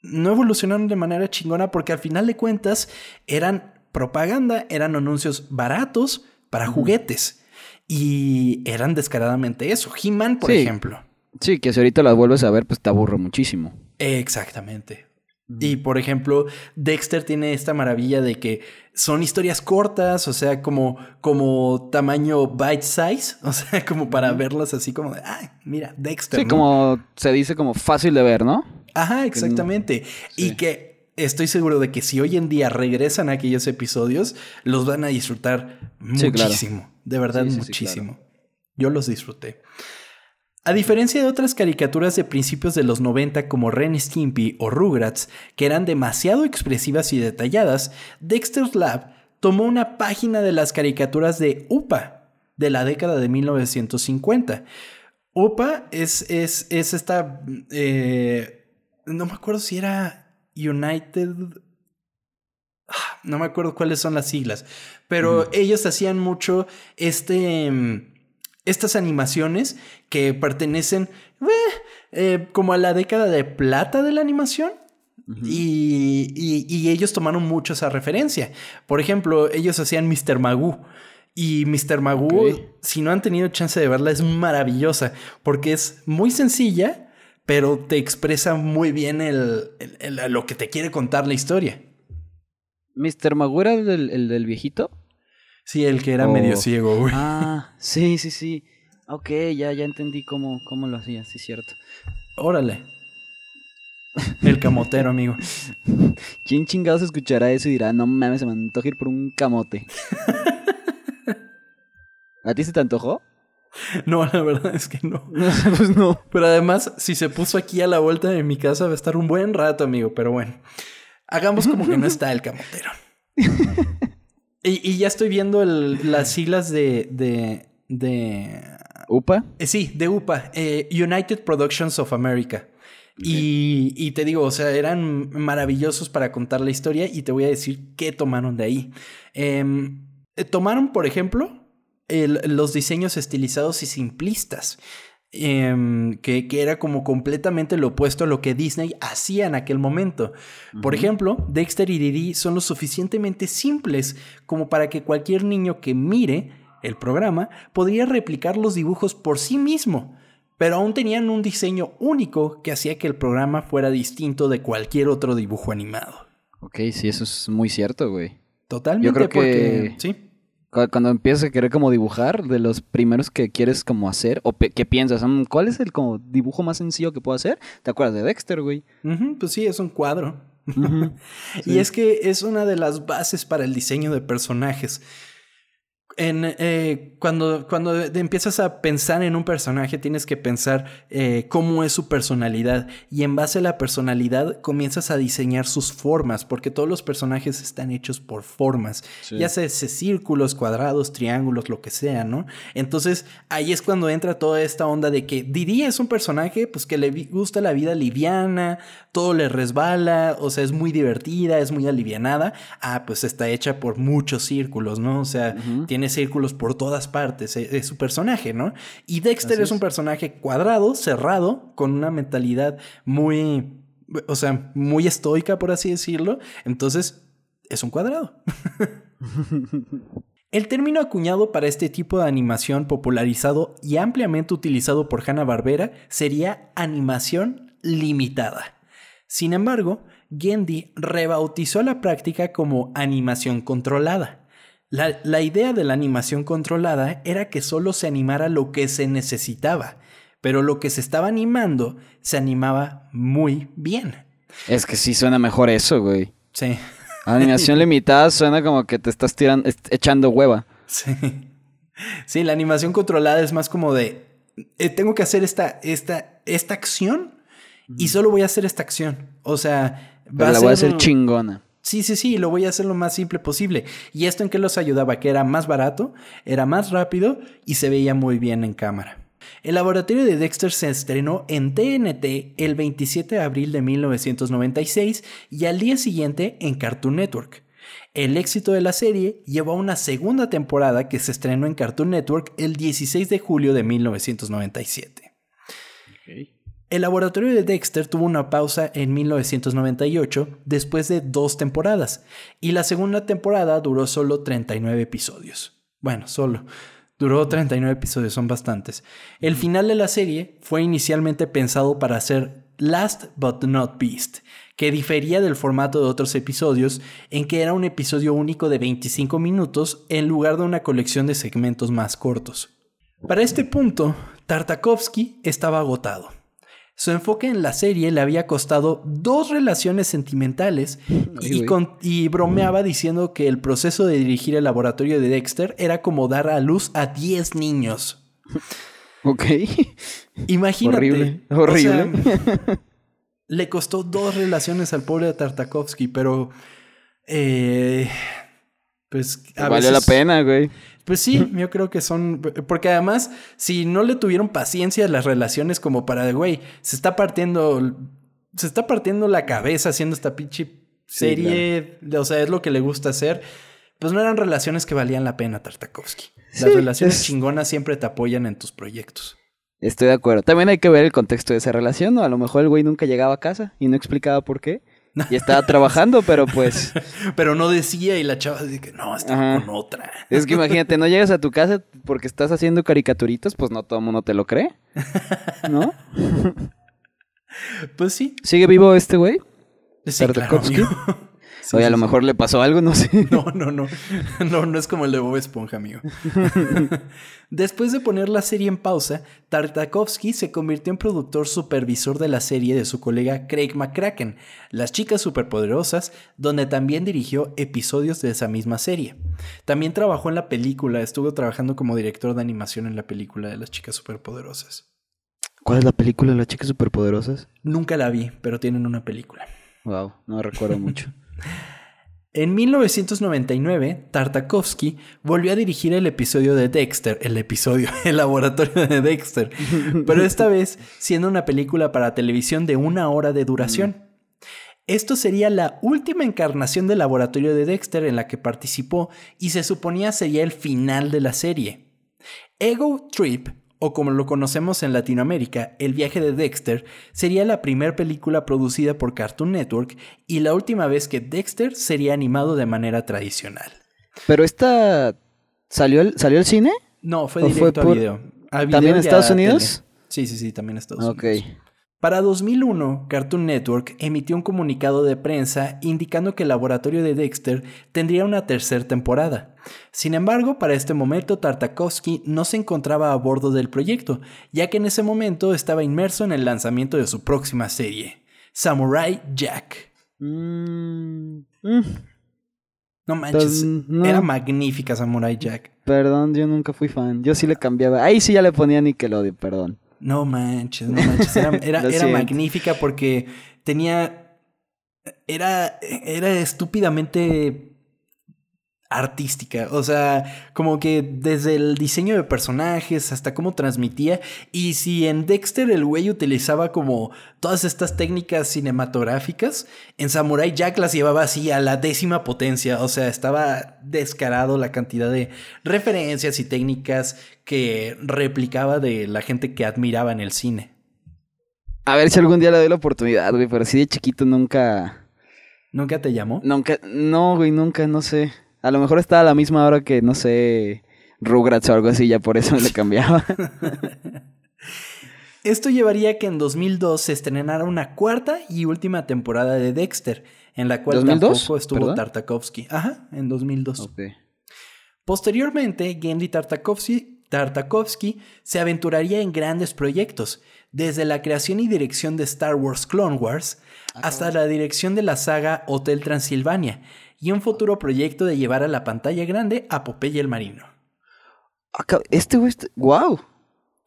no evolucionaron de manera chingona porque al final de cuentas eran propaganda, eran anuncios baratos para juguetes. Y eran descaradamente eso. He-Man, por ejemplo. Sí, que si ahorita las vuelves a ver, pues te aburre muchísimo. Exactamente. Y por ejemplo, Dexter tiene esta maravilla de que son historias cortas, o sea, como, como tamaño bite size, o sea, como para verlas así como de, ay, mira, Dexter. Sí, como se dice como fácil de ver, ¿no? Ajá, exactamente. Y que estoy seguro de que si hoy en día regresan a aquellos episodios, los van a disfrutar muchísimo. De verdad, muchísimo. Yo los disfruté. A diferencia de otras caricaturas de principios de los 90 como Ren Stimpy o Rugrats, que eran demasiado expresivas y detalladas, Dexter's Lab tomó una página de las caricaturas de UPA de la década de 1950. UPA es, es, es esta... Eh, no me acuerdo si era United... Ah, no me acuerdo cuáles son las siglas, pero ellos hacían mucho este estas animaciones que pertenecen eh, eh, como a la década de plata de la animación. y, ellos tomaron mucho esa referencia. Por ejemplo, ellos hacían Mr. Magoo. Y Mr. Magoo, si no han tenido chance de verla, es maravillosa porque es muy sencilla, pero te expresa muy bien el, lo que te quiere contar la historia. ¿Mr. Magoo era el del viejito? Sí, el que era medio oh. ciego, güey. Ah, sí, sí, sí. Ok, ya, ya entendí cómo, cómo lo hacía, sí, cierto. Órale. El camotero, amigo. ¿Quién chingados escuchará eso y dirá, no mames, se me antoja ir por un camote? ¿A ti se te antojó? No, la verdad es que no. pues no. Pero además, si se puso aquí a la vuelta de mi casa, va a estar un buen rato, amigo. Pero bueno, hagamos como que no está el camotero. Y, ya estoy viendo las siglas de, de, ¿UPA? Eh, sí, de UPA. Eh, United Productions of America. Y, te digo, o sea, eran maravillosos para contar la historia y te voy a decir qué tomaron de ahí. Em, eh, tomaron, por ejemplo, los diseños estilizados y simplistas. Em, que, era como completamente lo opuesto a lo que Disney hacía en aquel momento. Por ejemplo, Dexter y Didi son lo suficientemente simples como para que cualquier niño que mire el programa podría replicar los dibujos por sí mismo, pero aún tenían un diseño único que hacía que el programa fuera distinto de cualquier otro dibujo animado. Ok, sí, eso es muy cierto, güey. Totalmente, Yo creo porque, sí. Cuando empiezas a querer como dibujar, de los primeros que quieres como hacer, o que piensas, mm, ¿cuál es el como dibujo más sencillo que puedo hacer? ¿Te acuerdas de Dexter, güey? pues sí, es un cuadro. Y es que es una de las bases para el diseño de personajes en, eh, cuando, cuando empiezas a pensar en un personaje, tienes que pensar eh, cómo es su personalidad. Y en base a la personalidad, comienzas a diseñar sus formas, porque todos los personajes están hechos por formas. Ya sea círculos, cuadrados, triángulos, lo que sea, ¿no? Entonces, ahí es cuando entra toda esta onda de que Didi es un personaje, pues que le gusta la vida liviana, todo le resbala, o sea, es muy divertida, es muy alivianada. Ah, pues está hecha por muchos círculos, ¿no? O sea, tiene círculos por todas partes, es, eh, su personaje, ¿no? Y Dexter es. un personaje cuadrado, cerrado, con una mentalidad muy, o sea, muy estoica, por así decirlo. Entonces, es un cuadrado. El término acuñado para este tipo de animación popularizado y ampliamente utilizado por Hanna-Barbera sería animación limitada. Sin embargo, Gendy rebautizó la práctica como animación controlada. La, idea de la animación controlada era que solo se animara lo que se necesitaba, pero lo que se estaba animando se animaba muy bien. Es que sí suena mejor eso, güey. Sí. Animación limitada suena como que te estás tirando, echando hueva. Sí. Sí, la animación controlada es más como de, eh, tengo que hacer esta, esta, esta acción y solo voy a hacer esta acción. O sea, va la voy a hacer chingona. Sí, sí, sí, lo voy a hacer lo más simple posible. ¿Y esto en qué los ayudaba? Que era más barato, era más rápido y se veía muy bien en cámara. El laboratorio de Dexter se estrenó en TNT el 27 de abril de 1996 y al día siguiente en Cartoon Network. El éxito de la serie llevó a una segunda temporada que se estrenó en Cartoon Network el 16 de julio de 1997. El laboratorio de Dexter tuvo una pausa en 1998 después de dos temporadas, y la segunda temporada duró solo 39 episodios. Bueno, solo. Duró 39 episodios, son bastantes. El final de la serie fue inicialmente pensado para ser Last but not Beast, que difería del formato de otros episodios en que era un episodio único de 25 minutos en lugar de una colección de segmentos más cortos. Para este punto, Tartakovsky estaba agotado su enfoque en la serie le había costado dos relaciones sentimentales y, bromeaba diciendo que el proceso de dirigir el laboratorio de Dexter era como dar a luz a 10 niños. Ok. Imagínate. Horrible. Horrible. le costó dos relaciones al pobre Tartakovsky, pero. Eh, pues. A vale la pena, güey. Pues sí, yo creo que son. Porque además, si no le tuvieron paciencia a las relaciones como para, güey, se está partiendo. Se está partiendo la cabeza haciendo esta pinche serie. O sea, es lo que le gusta hacer. Pues no eran relaciones que valían la pena, Tartakovsky. Las relaciones chingonas siempre te apoyan en tus proyectos. Estoy de acuerdo. También hay que ver el contexto de esa relación, ¿no? A lo mejor el güey nunca llegaba a casa y no explicaba por qué. Y estaba trabajando, pero pues. pero no decía y la chava dice que no, está con otra. Es que imagínate, no llegas a tu casa porque estás haciendo caricaturitas, pues no todo el mundo te lo cree. ¿No? pues sí. ¿Sigue vivo este güey? Sí, claro, Oye, a lo mejor le pasó algo, no sé. No, no, no. No, no es como el de Bob Esponja, amigo. Después de poner la serie en pausa, Tartakovsky se convirtió en productor supervisor de la serie de su colega Craig McCracken, Las Chicas Superpoderosas, donde también dirigió episodios de esa misma serie. También trabajó en la película, estuvo trabajando como director de animación en la película de Las Chicas Superpoderosas. ¿Cuál es la película de Las Chicas Superpoderosas? Nunca la vi, pero tienen una película. Wow, no recuerdo mucho. En 1999, Tartakovsky volvió a dirigir el episodio de Dexter, el episodio, el laboratorio de Dexter, pero esta vez siendo una película para televisión de una hora de duración. Mm. Esto sería la última encarnación del laboratorio de Dexter en la que participó y se suponía sería el final de la serie. Ego Trip o como lo conocemos en Latinoamérica, El viaje de Dexter, sería la primera película producida por Cartoon Network y la última vez que Dexter sería animado de manera tradicional. Pero esta salió el, salió el cine? No, fue directo a video. ¿También en Estados Unidos? Sí, sí, sí, también en Estados Unidos. Para 2001, Cartoon Network emitió un comunicado de prensa indicando que el laboratorio de Dexter tendría una tercera temporada. Sin embargo, para este momento Tartakovsky no se encontraba a bordo del proyecto, ya que en ese momento estaba inmerso en el lanzamiento de su próxima serie, Samurai Jack. Mm, mm. No manches, era magnífica Samurai Jack. Perdón, yo nunca fui fan. Yo sí le cambiaba. Ahí sí ya le ponía Nickelodeon, perdón. No manches, no manches. Era, era, magnífica porque tenía. Era, era estúpidamente artística. O sea, como que desde el diseño de personajes hasta cómo transmitía. Y si en Dexter el güey utilizaba como todas estas técnicas cinematográficas, en Samurai Jack las llevaba así a la décima potencia. O sea, estaba descarado la cantidad de referencias y técnicas que replicaba de la gente que admiraba en el cine. A ver si algún día le doy la oportunidad, güey, pero así de chiquito nunca. ¿Nunca te llamó? Nunca, no, güey, nunca, no sé. A lo mejor estaba a la misma hora que, no sé, Rugrats o algo así, ya por eso le cambiaba. Esto llevaría a que en 2002 se estrenara una cuarta y última temporada de Dexter, en la cual tampoco estuvo Tartakovsky. Ajá, en 2002. Posteriormente, Gendy Tartakovsky, Tartakovsky se aventuraría en grandes proyectos, desde la creación y dirección de Star Wars Clone Wars ah, hasta la dirección de la saga Hotel Transilvania, y un futuro proyecto de llevar a la pantalla grande a Popeye el Marino. Este güey, wow.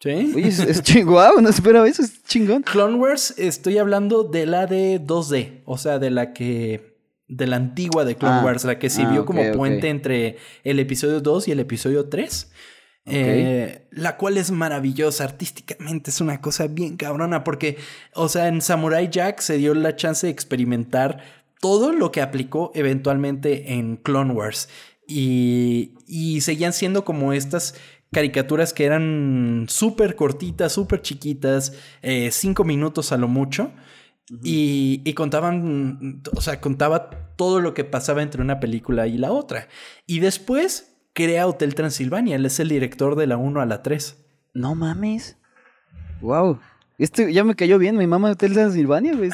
¿Sí? Oye, es, es no esperaba eso, es chingón. Clone Wars, estoy hablando de la de 2D, o sea, de la que. de la antigua de Clone ah, Wars, la que sirvió ah, como puente entre el episodio 2 y el episodio 3. Eh, la cual es maravillosa artísticamente, es una cosa bien cabrona, porque, o sea, en Samurai Jack se dio la chance de experimentar todo lo que aplicó eventualmente en Clone Wars. Y, y seguían siendo como estas caricaturas que eran súper cortitas, súper chiquitas, eh, cinco minutos a lo mucho. y, y, contaban, o sea, contaba todo lo que pasaba entre una película y la otra. Y después crea Hotel Transilvania. Él es el director de la 1 a la 3. No mames. Wow. Este ya me cayó bien, mi mamá de Hotel Transilvania, güey.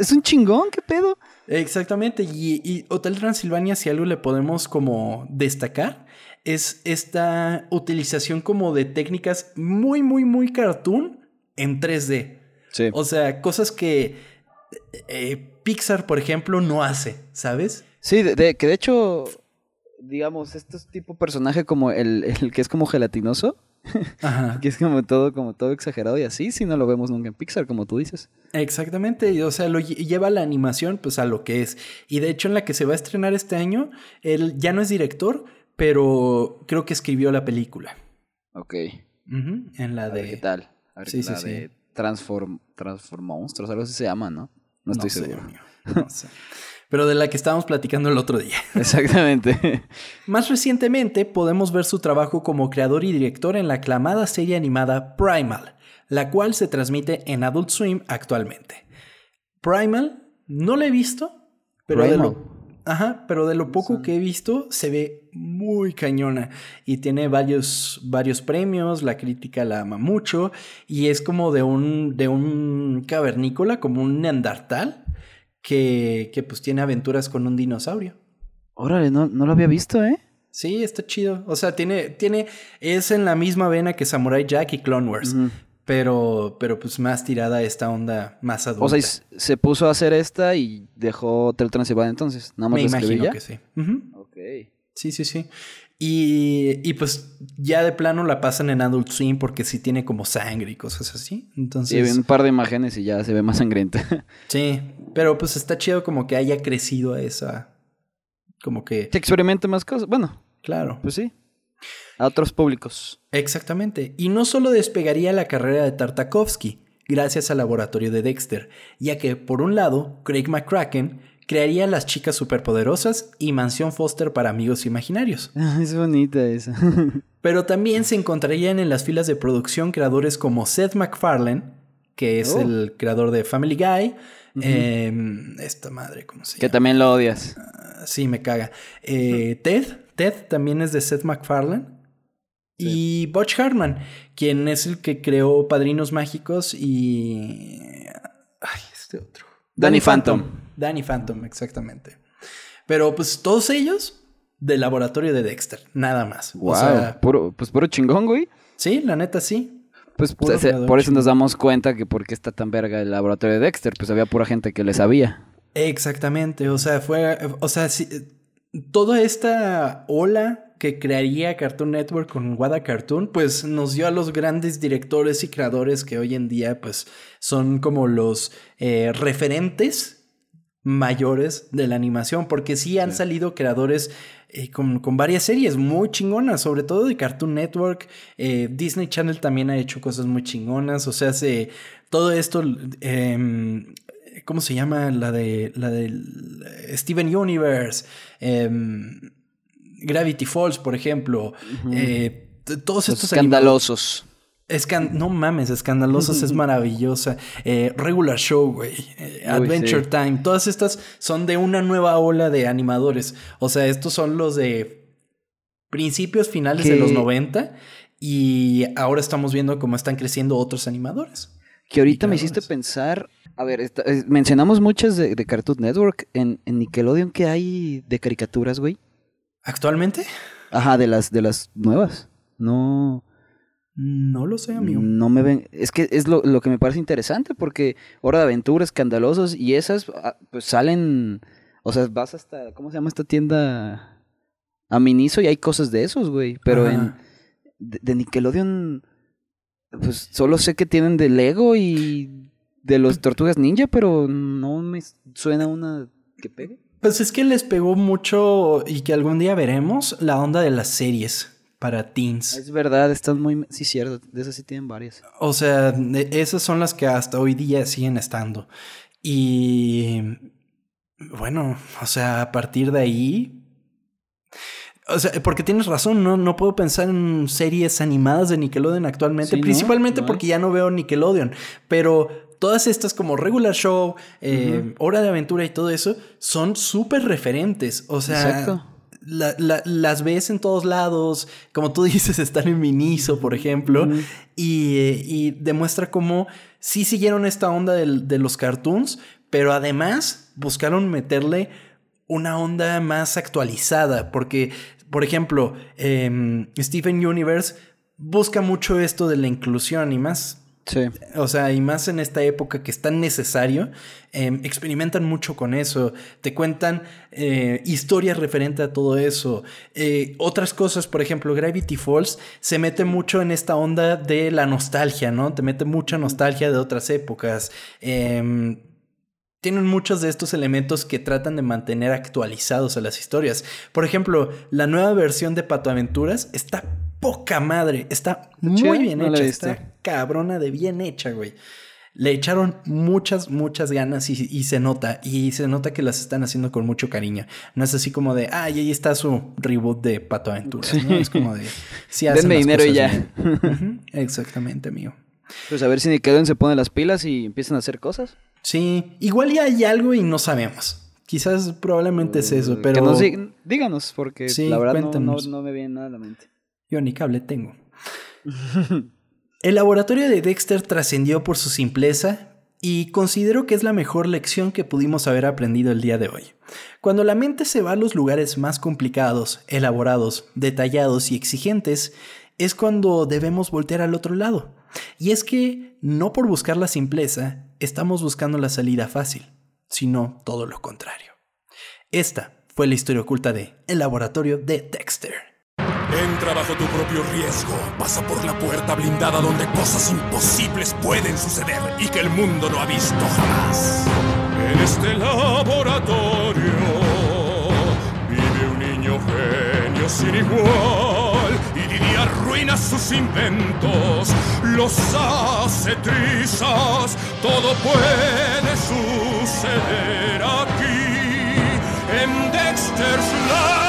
es, un chingón, ¿qué pedo? Exactamente, y, Hotel Transilvania, si algo le podemos como destacar, es esta utilización como de técnicas muy, muy, muy cartoon en 3D. Sí. O sea, cosas que eh, Pixar, por ejemplo, no hace, ¿sabes? Sí, de, que de hecho, digamos, estos tipo personaje como el, el que es como gelatinoso, Ajá. que es como todo, como todo exagerado y así, si no lo vemos nunca en Pixar, como tú dices. Exactamente, o sea, lo lleva la animación pues a lo que es. Y de hecho en la que se va a estrenar este año, él ya no es director, pero creo que escribió la película. Ok. En la de... ¿Qué tal? A ver, sí, la sí, de Transform, Transform Monsters, algo así se llama, ¿no? No estoy seguro. No sé pero de la que estábamos platicando el otro día. Exactamente. Más recientemente podemos ver su trabajo como creador y director en la aclamada serie animada Primal, la cual se transmite en Adult Swim actualmente. Primal no la he visto, pero de lo, ajá, pero de lo poco que he visto se ve muy cañona y tiene varios, varios premios, la crítica la ama mucho y es como de un, de un cavernícola, como un neandertal que, que pues tiene aventuras con un dinosaurio. Órale, no, no lo había visto, ¿eh? Sí, está chido. O sea, tiene, tiene, es en la misma vena que Samurai Jack y Clone Wars. Pero, pero pues más tirada a esta onda más adulta. O sea, se puso a hacer esta y dejó Hotel Transilvania entonces. Nada más Me imagino que sí. Ok. Sí, sí, sí. Y, y, pues ya de plano la pasan en Adult Swim porque sí tiene como sangre y cosas así. Entonces. Sí, un par de imágenes y ya se ve más sangrienta. sí, pero pues está chido como que haya crecido a esa. Como que. Que experimente más cosas. Bueno. Claro. Pues sí. A otros públicos. Exactamente. Y no solo despegaría la carrera de Tartakovsky, gracias al laboratorio de Dexter, ya que, por un lado, Craig McCracken crearía Las Chicas Superpoderosas y Mansión Foster para Amigos Imaginarios. es bonita esa. Pero también se encontrarían en las filas de producción creadores como Seth MacFarlane, que es oh. el creador de Family Guy. Em, esta madre, ¿cómo se llama? Que también lo odias. Ah, sí, me caga. Eh, Ted, Ted también es de Seth MacFarlane. Y Butch Hartman, quien es el que creó Padrinos Mágicos y. Ay, este otro. Danny, Phantom. Danny Phantom, exactamente. Pero pues todos ellos del laboratorio de Dexter, nada más. Wow, o sea, puro, pues puro chingón, güey. Sí, la neta sí. Pues, por eso nos damos cuenta que por qué está tan verga el laboratorio de Dexter, pues había pura gente que le sabía. Exactamente, o sea, fue, o sea, toda esta ola que crearía Cartoon Network con Wada Cartoon, pues nos dio a los grandes directores y creadores que hoy en día pues son como los eh, referentes mayores de la animación, porque sí han salido creadores eh, con, varias series muy chingonas, sobre todo de Cartoon Network. Eh, Disney Channel también ha hecho cosas muy chingonas, o sea, se, todo esto... Em, ¿Cómo se llama? La de. La del Steven Universe. Em, Gravity Falls, por ejemplo. Eh, todos estos. Escandalosos. No mames, Escandalosos es maravillosa. Eh, Regular Show, güey. Eh, Adventure Time. Todas estas son de una nueva ola de animadores. O sea, estos son los de principios, finales de los 90. Y ahora estamos viendo cómo están creciendo otros animadores. Que ahorita me hiciste pensar. A ver, mencionamos muchas de, Cartoon Network. En, en Nickelodeon, ¿qué hay de caricaturas, güey? ¿Actualmente? Ajá, de las, de las nuevas. No. No lo sé, amigo. No me ven. Es que es lo, que me parece interesante porque Hora de Aventura, Escandalosos y esas, ah, pues salen. O sea, vas hasta. ¿Cómo se llama esta tienda? A Miniso y hay cosas de esos, güey. Pero en. De, Nickelodeon. Pues solo sé que tienen de Lego y de los Tortugas Ninja, pero no me suena una que pegue. Pues es que les pegó mucho y que algún día veremos la onda de las series para teens. Es verdad, están muy... Sí, cierto, de esas sí tienen varias. O sea, esas son las que hasta hoy día siguen estando. Y... Bueno, o sea, a partir de ahí... O sea, porque tienes razón, no, no puedo pensar en series animadas de Nickelodeon actualmente, principalmente porque ya no veo Nickelodeon, pero todas estas como Regular Show, eh, Hora de Aventura y todo eso son súper referentes. O sea, las ves en todos lados. Como tú dices, están en Miniso, por ejemplo. y, demuestra cómo sí siguieron esta onda de, los cartoons, pero además buscaron meterle una onda más actualizada. Porque, por ejemplo, eh, Steven Universe busca mucho esto de la inclusión y más Sí. O sea, y más en esta época que es tan necesario, em, experimentan mucho con eso, te cuentan eh, historias referentes a todo eso. Eh, otras cosas, por ejemplo, Gravity Falls se mete mucho en esta onda de la nostalgia, ¿no? Te mete mucha nostalgia de otras épocas. Em, tienen muchos de estos elementos que tratan de mantener actualizados a las historias. Por ejemplo, la nueva versión de Pato Aventuras está poca madre. Está muy bien hecha. está cabrona de bien hecha, güey. Le echaron muchas, muchas ganas y, se nota. Y se nota que las están haciendo con mucho cariño. No es así como de, ay, ahí está su reboot de Pato Aventuras. Es como de, sí Denme dinero y ya. Exactamente, amigo. Pues a ver si Nickelodeon se pone las pilas y empiezan a hacer cosas. Sí, igual ya hay algo y no sabemos. Quizás probablemente es eso, pero... Que nos díganos, porque la verdad no, no, me viene nada a la mente. Yo ni cable tengo. El laboratorio de Dexter trascendió por su simpleza y considero que es la mejor lección que pudimos haber aprendido el día de hoy. Cuando la mente se va a los lugares más complicados, elaborados, detallados y exigentes, es cuando debemos voltear al otro lado. Y es que no por buscar la simpleza estamos buscando la salida fácil, sino todo lo contrario. Esta fue la historia oculta de El laboratorio de Dexter. Entra bajo tu propio riesgo. Pasa por la puerta blindada donde cosas imposibles pueden suceder y que el mundo no ha visto jamás. En este laboratorio vive un niño genio sin igual y Didi arruina sus inventos, los hace trizas. Todo puede suceder aquí en Dexter's Lab.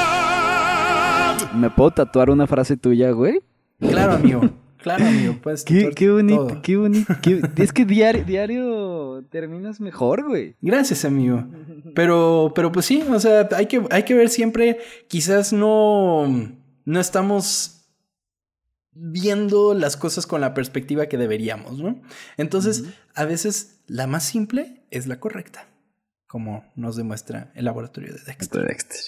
¿Me puedo tatuar una frase tuya, güey? Claro, amigo. Claro, amigo. Puedes Qué, qué bonito, todo. qué bonito. qué- Es que diario, diario terminas mejor, güey. Gracias, amigo. Pero, pero pues sí, o sea, hay que, hay que ver siempre, quizás no, no estamos viendo las cosas con la perspectiva que deberíamos, ¿no? Entonces, a veces la más simple es la correcta, como nos demuestra el laboratorio de Dexter. Dexter.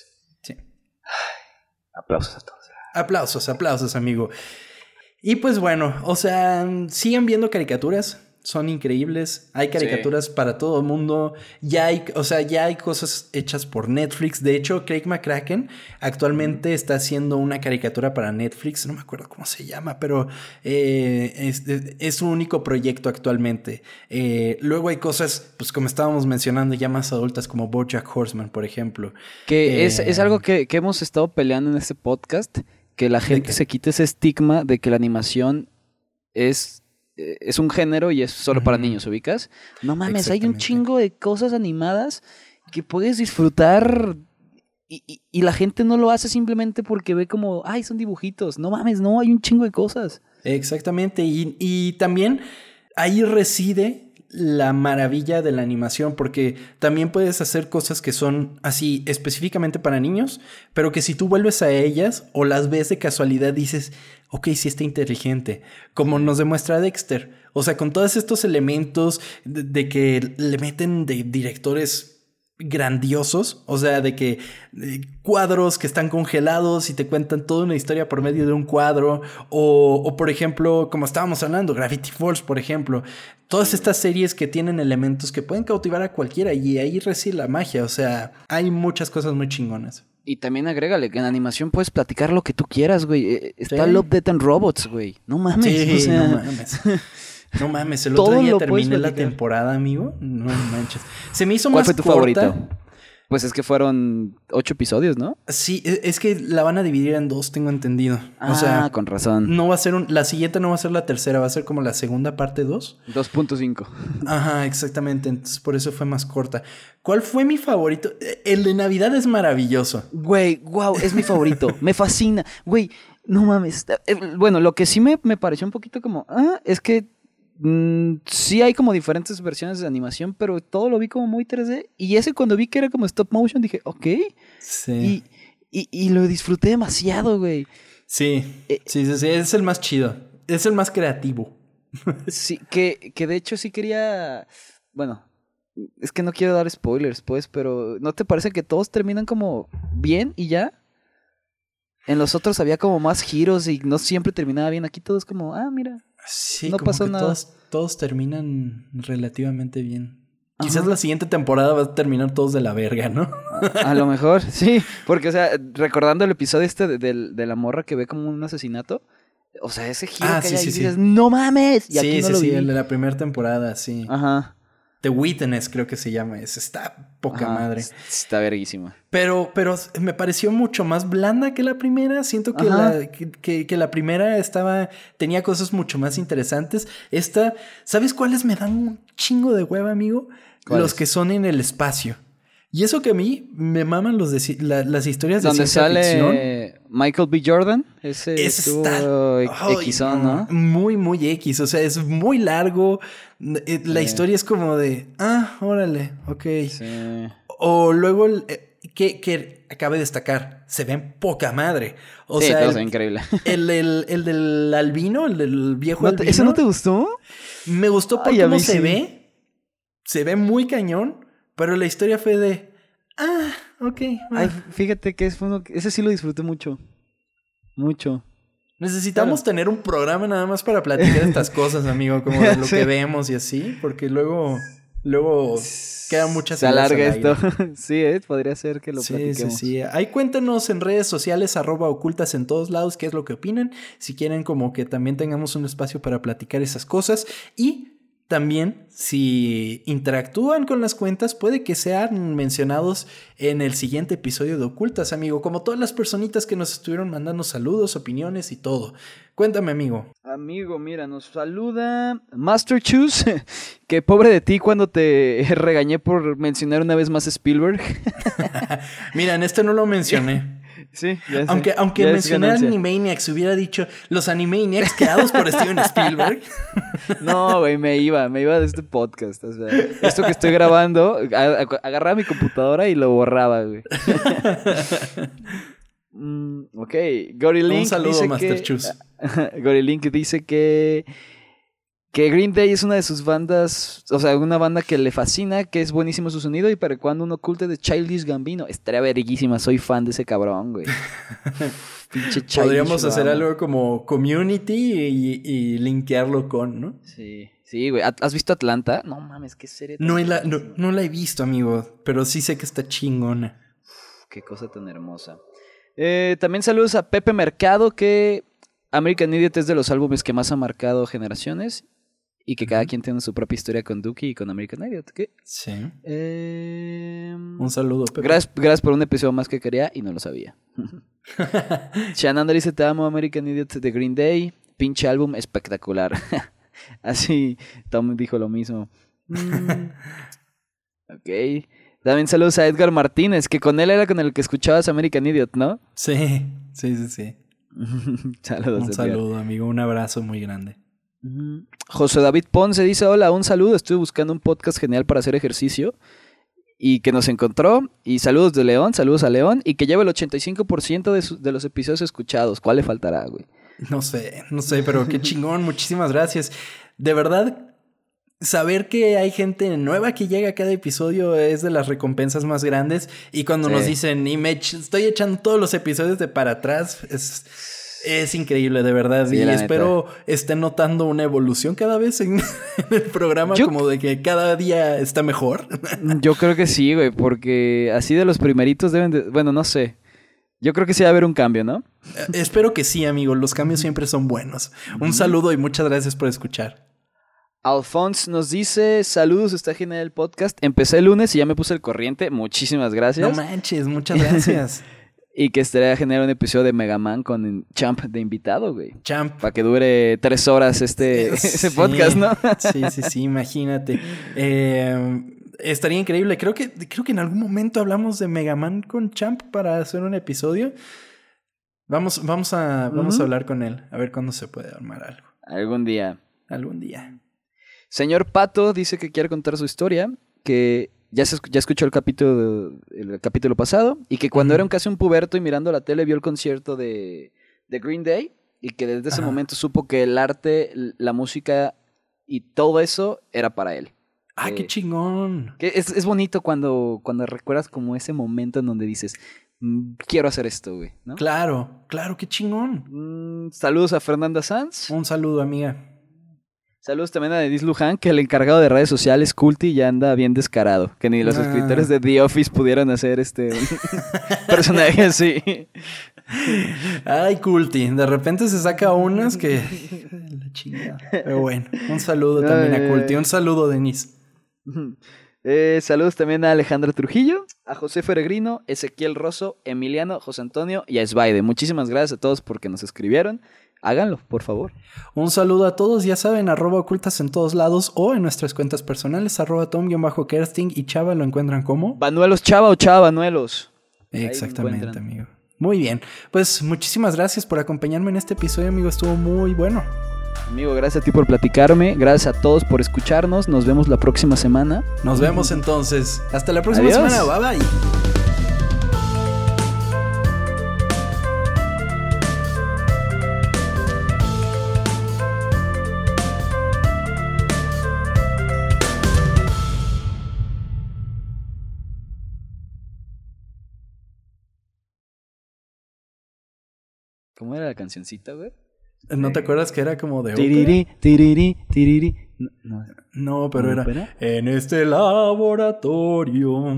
Aplausos a todos. Aplausos, aplausos, amigo. Y pues bueno, o sea, sigan viendo caricaturas, son increíbles. Hay caricaturas para todo el mundo. Ya hay, o sea, ya hay cosas hechas por Netflix. De hecho, Craig McCracken actualmente está haciendo una caricatura para Netflix. No me acuerdo cómo se llama, pero eh, es, es su único proyecto actualmente. Eh, luego hay cosas, pues como estábamos mencionando, ya más adultas como BoJack Horseman, por ejemplo. Que es, es Eh, algo que, que hemos estado peleando en este podcast, que la gente se quite ese estigma de que la animación es, es un género y es solo para niños, ¿ubicas? No mames, hay un chingo de cosas animadas que puedes disfrutar y, y- y la gente no lo hace simplemente porque ve como, ay, son dibujitos. No mames, no, hay un chingo de cosas. Exactamente, y, y también ahí reside la maravilla de la animación, porque también puedes hacer cosas que son así específicamente para niños, pero que si tú vuelves a ellas o las ves de casualidad dices, ok, sí está inteligente, como nos demuestra Dexter. O sea, con todos estos elementos de, de que le meten de directores grandiosos, o sea, de que eh, cuadros que están congelados y te cuentan toda una historia por medio de un cuadro, o, o, por ejemplo, como estábamos hablando, Gravity Falls, por ejemplo, todas estas series que tienen elementos que pueden cautivar a cualquiera y ahí reside la magia, o sea, hay muchas cosas muy chingonas. Y también agrégale que en animación puedes platicar lo que tú quieras, güey. Eh, Está Sí. Love, Death and Robots, güey. No mames. Sí, o sea, no mames. No mames, el Todo otro día terminé la temporada, amigo. No manches. Se me hizo ¿Cuál más fue tu corta. favorito? Pues es que fueron ocho episodios, ¿no? Sí, e- es que la van a dividir en dos, tengo entendido. Ah, o sea, con razón. no va a ser un, la siguiente no va a ser la tercera, va a ser como la segunda parte 2. 2.5. Ajá, exactamente. Entonces por eso fue más corta. ¿Cuál fue mi favorito? Eh, El de Navidad es maravilloso. Güey, wow, es mi favorito. me fascina. Güey, no mames. Eh, Bueno, lo que sí me, me pareció un poquito como. Ah, es que. Mm, sí hay como diferentes versiones de animación, pero todo lo vi como muy 3D. Y ese cuando vi que era como stop motion, dije, ok. Sí. Y, y, y lo disfruté demasiado, güey. Sí. Eh, Sí, sí, sí. Es el más chido. Es el más creativo. Sí, que, que de hecho sí quería. Bueno, es que no quiero dar spoilers, pues, pero ¿no te parece que todos terminan como bien y ya? En los otros había como más giros y no siempre terminaba bien. Aquí todo es como, ah, mira. Sí, No como pasó que nada. Todos, todos terminan relativamente bien. Quizás la siguiente temporada va a terminar todos de la verga, ¿no? A lo mejor, sí. Porque, o sea, recordando el episodio este de, de- de la morra que ve como un asesinato. O sea, ese giro Ah, que sí, hay ahí, sí, sí. dices, ¡no mames! Y aquí sí, no sí, lo sí, el de la primera temporada, sí. Ajá. The Witness creo que se llama. ese está poca ajá. madre. Está verguísima. Pero, pero me pareció mucho más blanda que la primera. Siento que, la, que, que- que la primera estaba. tenía cosas mucho más interesantes. Esta, ¿sabes cuáles me dan un chingo de hueva, amigo? Los que son en el espacio. Y eso que a mí me maman los de la- las historias de Donde ficción. sale Michael B. Jordan. Ese estuvo ay, Xón, ¿no? Muy, muy X. O sea, es muy largo. Eh, La historia es como de. Ah, órale, ok. Sí. O luego, eh, que, que acabe de destacar, se ven poca madre. O sí, sea, todo el, increíble. el, el- el del albino, el del viejo ¿No te- albino. ¿Ese no te gustó? Me gustó por Ay, cómo se sí. ve. Se ve muy cañón, pero la historia fue de. Ah, ok. va". Ay, fíjate que es uno ese sí lo disfruté mucho. Mucho. Necesitamos tener un programa nada más para platicar estas cosas, amigo, como de lo Sí. que vemos y así, porque luego, luego quedan muchas Se alarga al esto. sí, ¿eh? podría ser que lo Sí, sí, platiquemos. sí. Ahí cuéntenos en redes sociales, arroba ocultas en todos lados, qué es lo que opinan. Si quieren como que también tengamos un espacio para platicar esas cosas. Y también, si interactúan con las cuentas, puede que sean mencionados en el siguiente episodio de Ocultas, amigo, como todas las personitas que nos estuvieron mandando saludos, opiniones y todo. Cuéntame, amigo. Amigo, mira, nos saluda Master Choose, que pobre de ti cuando te regañé por mencionar una vez más Spielberg. mira, en este no lo mencioné. Sí, Aunque, aunque mencioné Animaniacs, hubiera dicho los Animaniacs creados por Steven Spielberg. No, güey, me iba, me iba de este podcast. O sea, esto que estoy grabando, agarraba mi computadora y lo borraba, güey. Mm, ok. Un saludo, dice Master que, Gorilink dice que que Green Day es una de sus bandas, o sea, una banda que le fascina, que es buenísimo su sonido y para cuando uno oculte de Childish Gambino. Estaría verguísima, soy fan de ese cabrón, güey. Pinche Podríamos hacer algo como community y, linkearlo con, ¿no? Sí, sí, güey. ¿Has visto Atlanta? No mames, qué serie. No la, no, la he visto, amigo, pero sí sé que está chingona. qué cosa tan hermosa. Eh, también saludos a Pepe Mercado, que American Idiot es de los álbumes que más ha marcado generaciones y que cada quien tiene su propia historia con Dookie y con American Idiot. ¿qué? Sí. Em, un saludo, Pepe. Gracias, gracias por un episodio más que quería y no lo sabía. Shananda dice: Te amo, American Idiot de Green Day. Pinche álbum espectacular. Así, Tom dijo lo mismo. Mm, ok. También saludos a Edgar Martínez, que con él era con el que escuchabas American Idiot, ¿no? Sí, sí, sí, sí. Saludos. Un saludo, amigo. Un abrazo muy grande. José David Ponce dice, hola, un saludo, estuve buscando un podcast genial para hacer ejercicio y que nos encontró. Y saludos de León, saludos a León y que lleva el 85% de, de los episodios escuchados. ¿Cuál le faltará, güey? No sé, no sé, pero qué chingón, muchísimas gracias. De verdad, saber que hay gente nueva que llega a cada episodio es de las recompensas más grandes. Y cuando nos dicen, y me estoy echando todos los episodios de para atrás, es es increíble, de verdad. y espero estén notando una evolución cada vez en, el programa, como de que cada día está mejor. Yo creo que sí, güey, porque así de los primeritos deben de. Bueno, no sé. Yo creo que sí va a haber un cambio, ¿no? Eh, espero que sí, amigo. Los cambios siempre son buenos. Un saludo y muchas gracias por escuchar. Alphonse nos dice, saludos, está genial el podcast. Empecé el lunes y ya me puse el corriente. Muchísimas gracias. No manches, muchas gracias. Y que estaría a generar un episodio de Mega Man con Champ de invitado, güey. Champ. Para que dure tres horas este ese podcast, ¿no? sí, sí, sí, imagínate. Eh, estaría increíble. Creo que, creo que en algún momento hablamos de Mega Man con Champ para hacer un episodio. Vamos, vamos, a, vamos a hablar con él, a ver cuándo se puede armar algo. Algún día. Algún día. Señor Pato dice que quiere contar su historia, que ya, se, ya escuchó el capítulo, el capítulo pasado y que cuando era un, casi un puberto y mirando la tele vio el concierto de, de Green Day y que desde ese momento supo que el arte, la música y todo eso era para él. ¡Ah, qué chingón! Que es, es, bonito cuando, cuando recuerdas como ese momento en donde dices, mm, quiero hacer esto, güey. ¿no? Claro, claro, qué chingón. Mm, saludos a Fernanda Sanz. Un saludo, amiga. Saludos también a Denis Luján, que el encargado de redes sociales, Culti, ya anda bien descarado. Que ni los ah. escritores de The Office pudieron hacer este personaje así. Ay, Culti, de repente se saca unas que. La chingada. Pero bueno, un saludo también a Culti. Un saludo, Denis. Eh, saludos también a Alejandra Trujillo, a José Feregrino, Ezequiel Rosso, Emiliano, José Antonio y a Svaide. Muchísimas gracias a todos porque nos escribieron háganlo, por favor. Un saludo a todos, ya saben, arroba ocultas en todos lados o en nuestras cuentas personales, arroba tom-kersting y Chava lo encuentran como... Banuelos Chava o Chava Banuelos. Exactamente, amigo. Muy bien, pues muchísimas gracias por acompañarme en este episodio, amigo, estuvo muy bueno. Amigo, gracias a ti por platicarme, gracias a todos por escucharnos, nos vemos la próxima semana. Nos vemos entonces, hasta la próxima semana, bye bye. ¿Cómo era la cancioncita, güey? ¿No te acuerdas que era como de tiriri, tiriri, tiriri. No, no, pero era En este laboratorio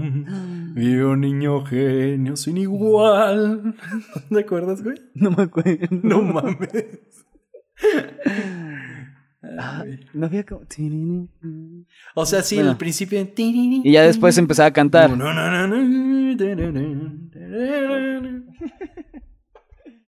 vive un niño genio sin igual. ¿Te acuerdas, güey? No me acuerdo. No mames. Ah, no había como... O sea, sí, Bueno. el principio. Y ya después empezaba a cantar.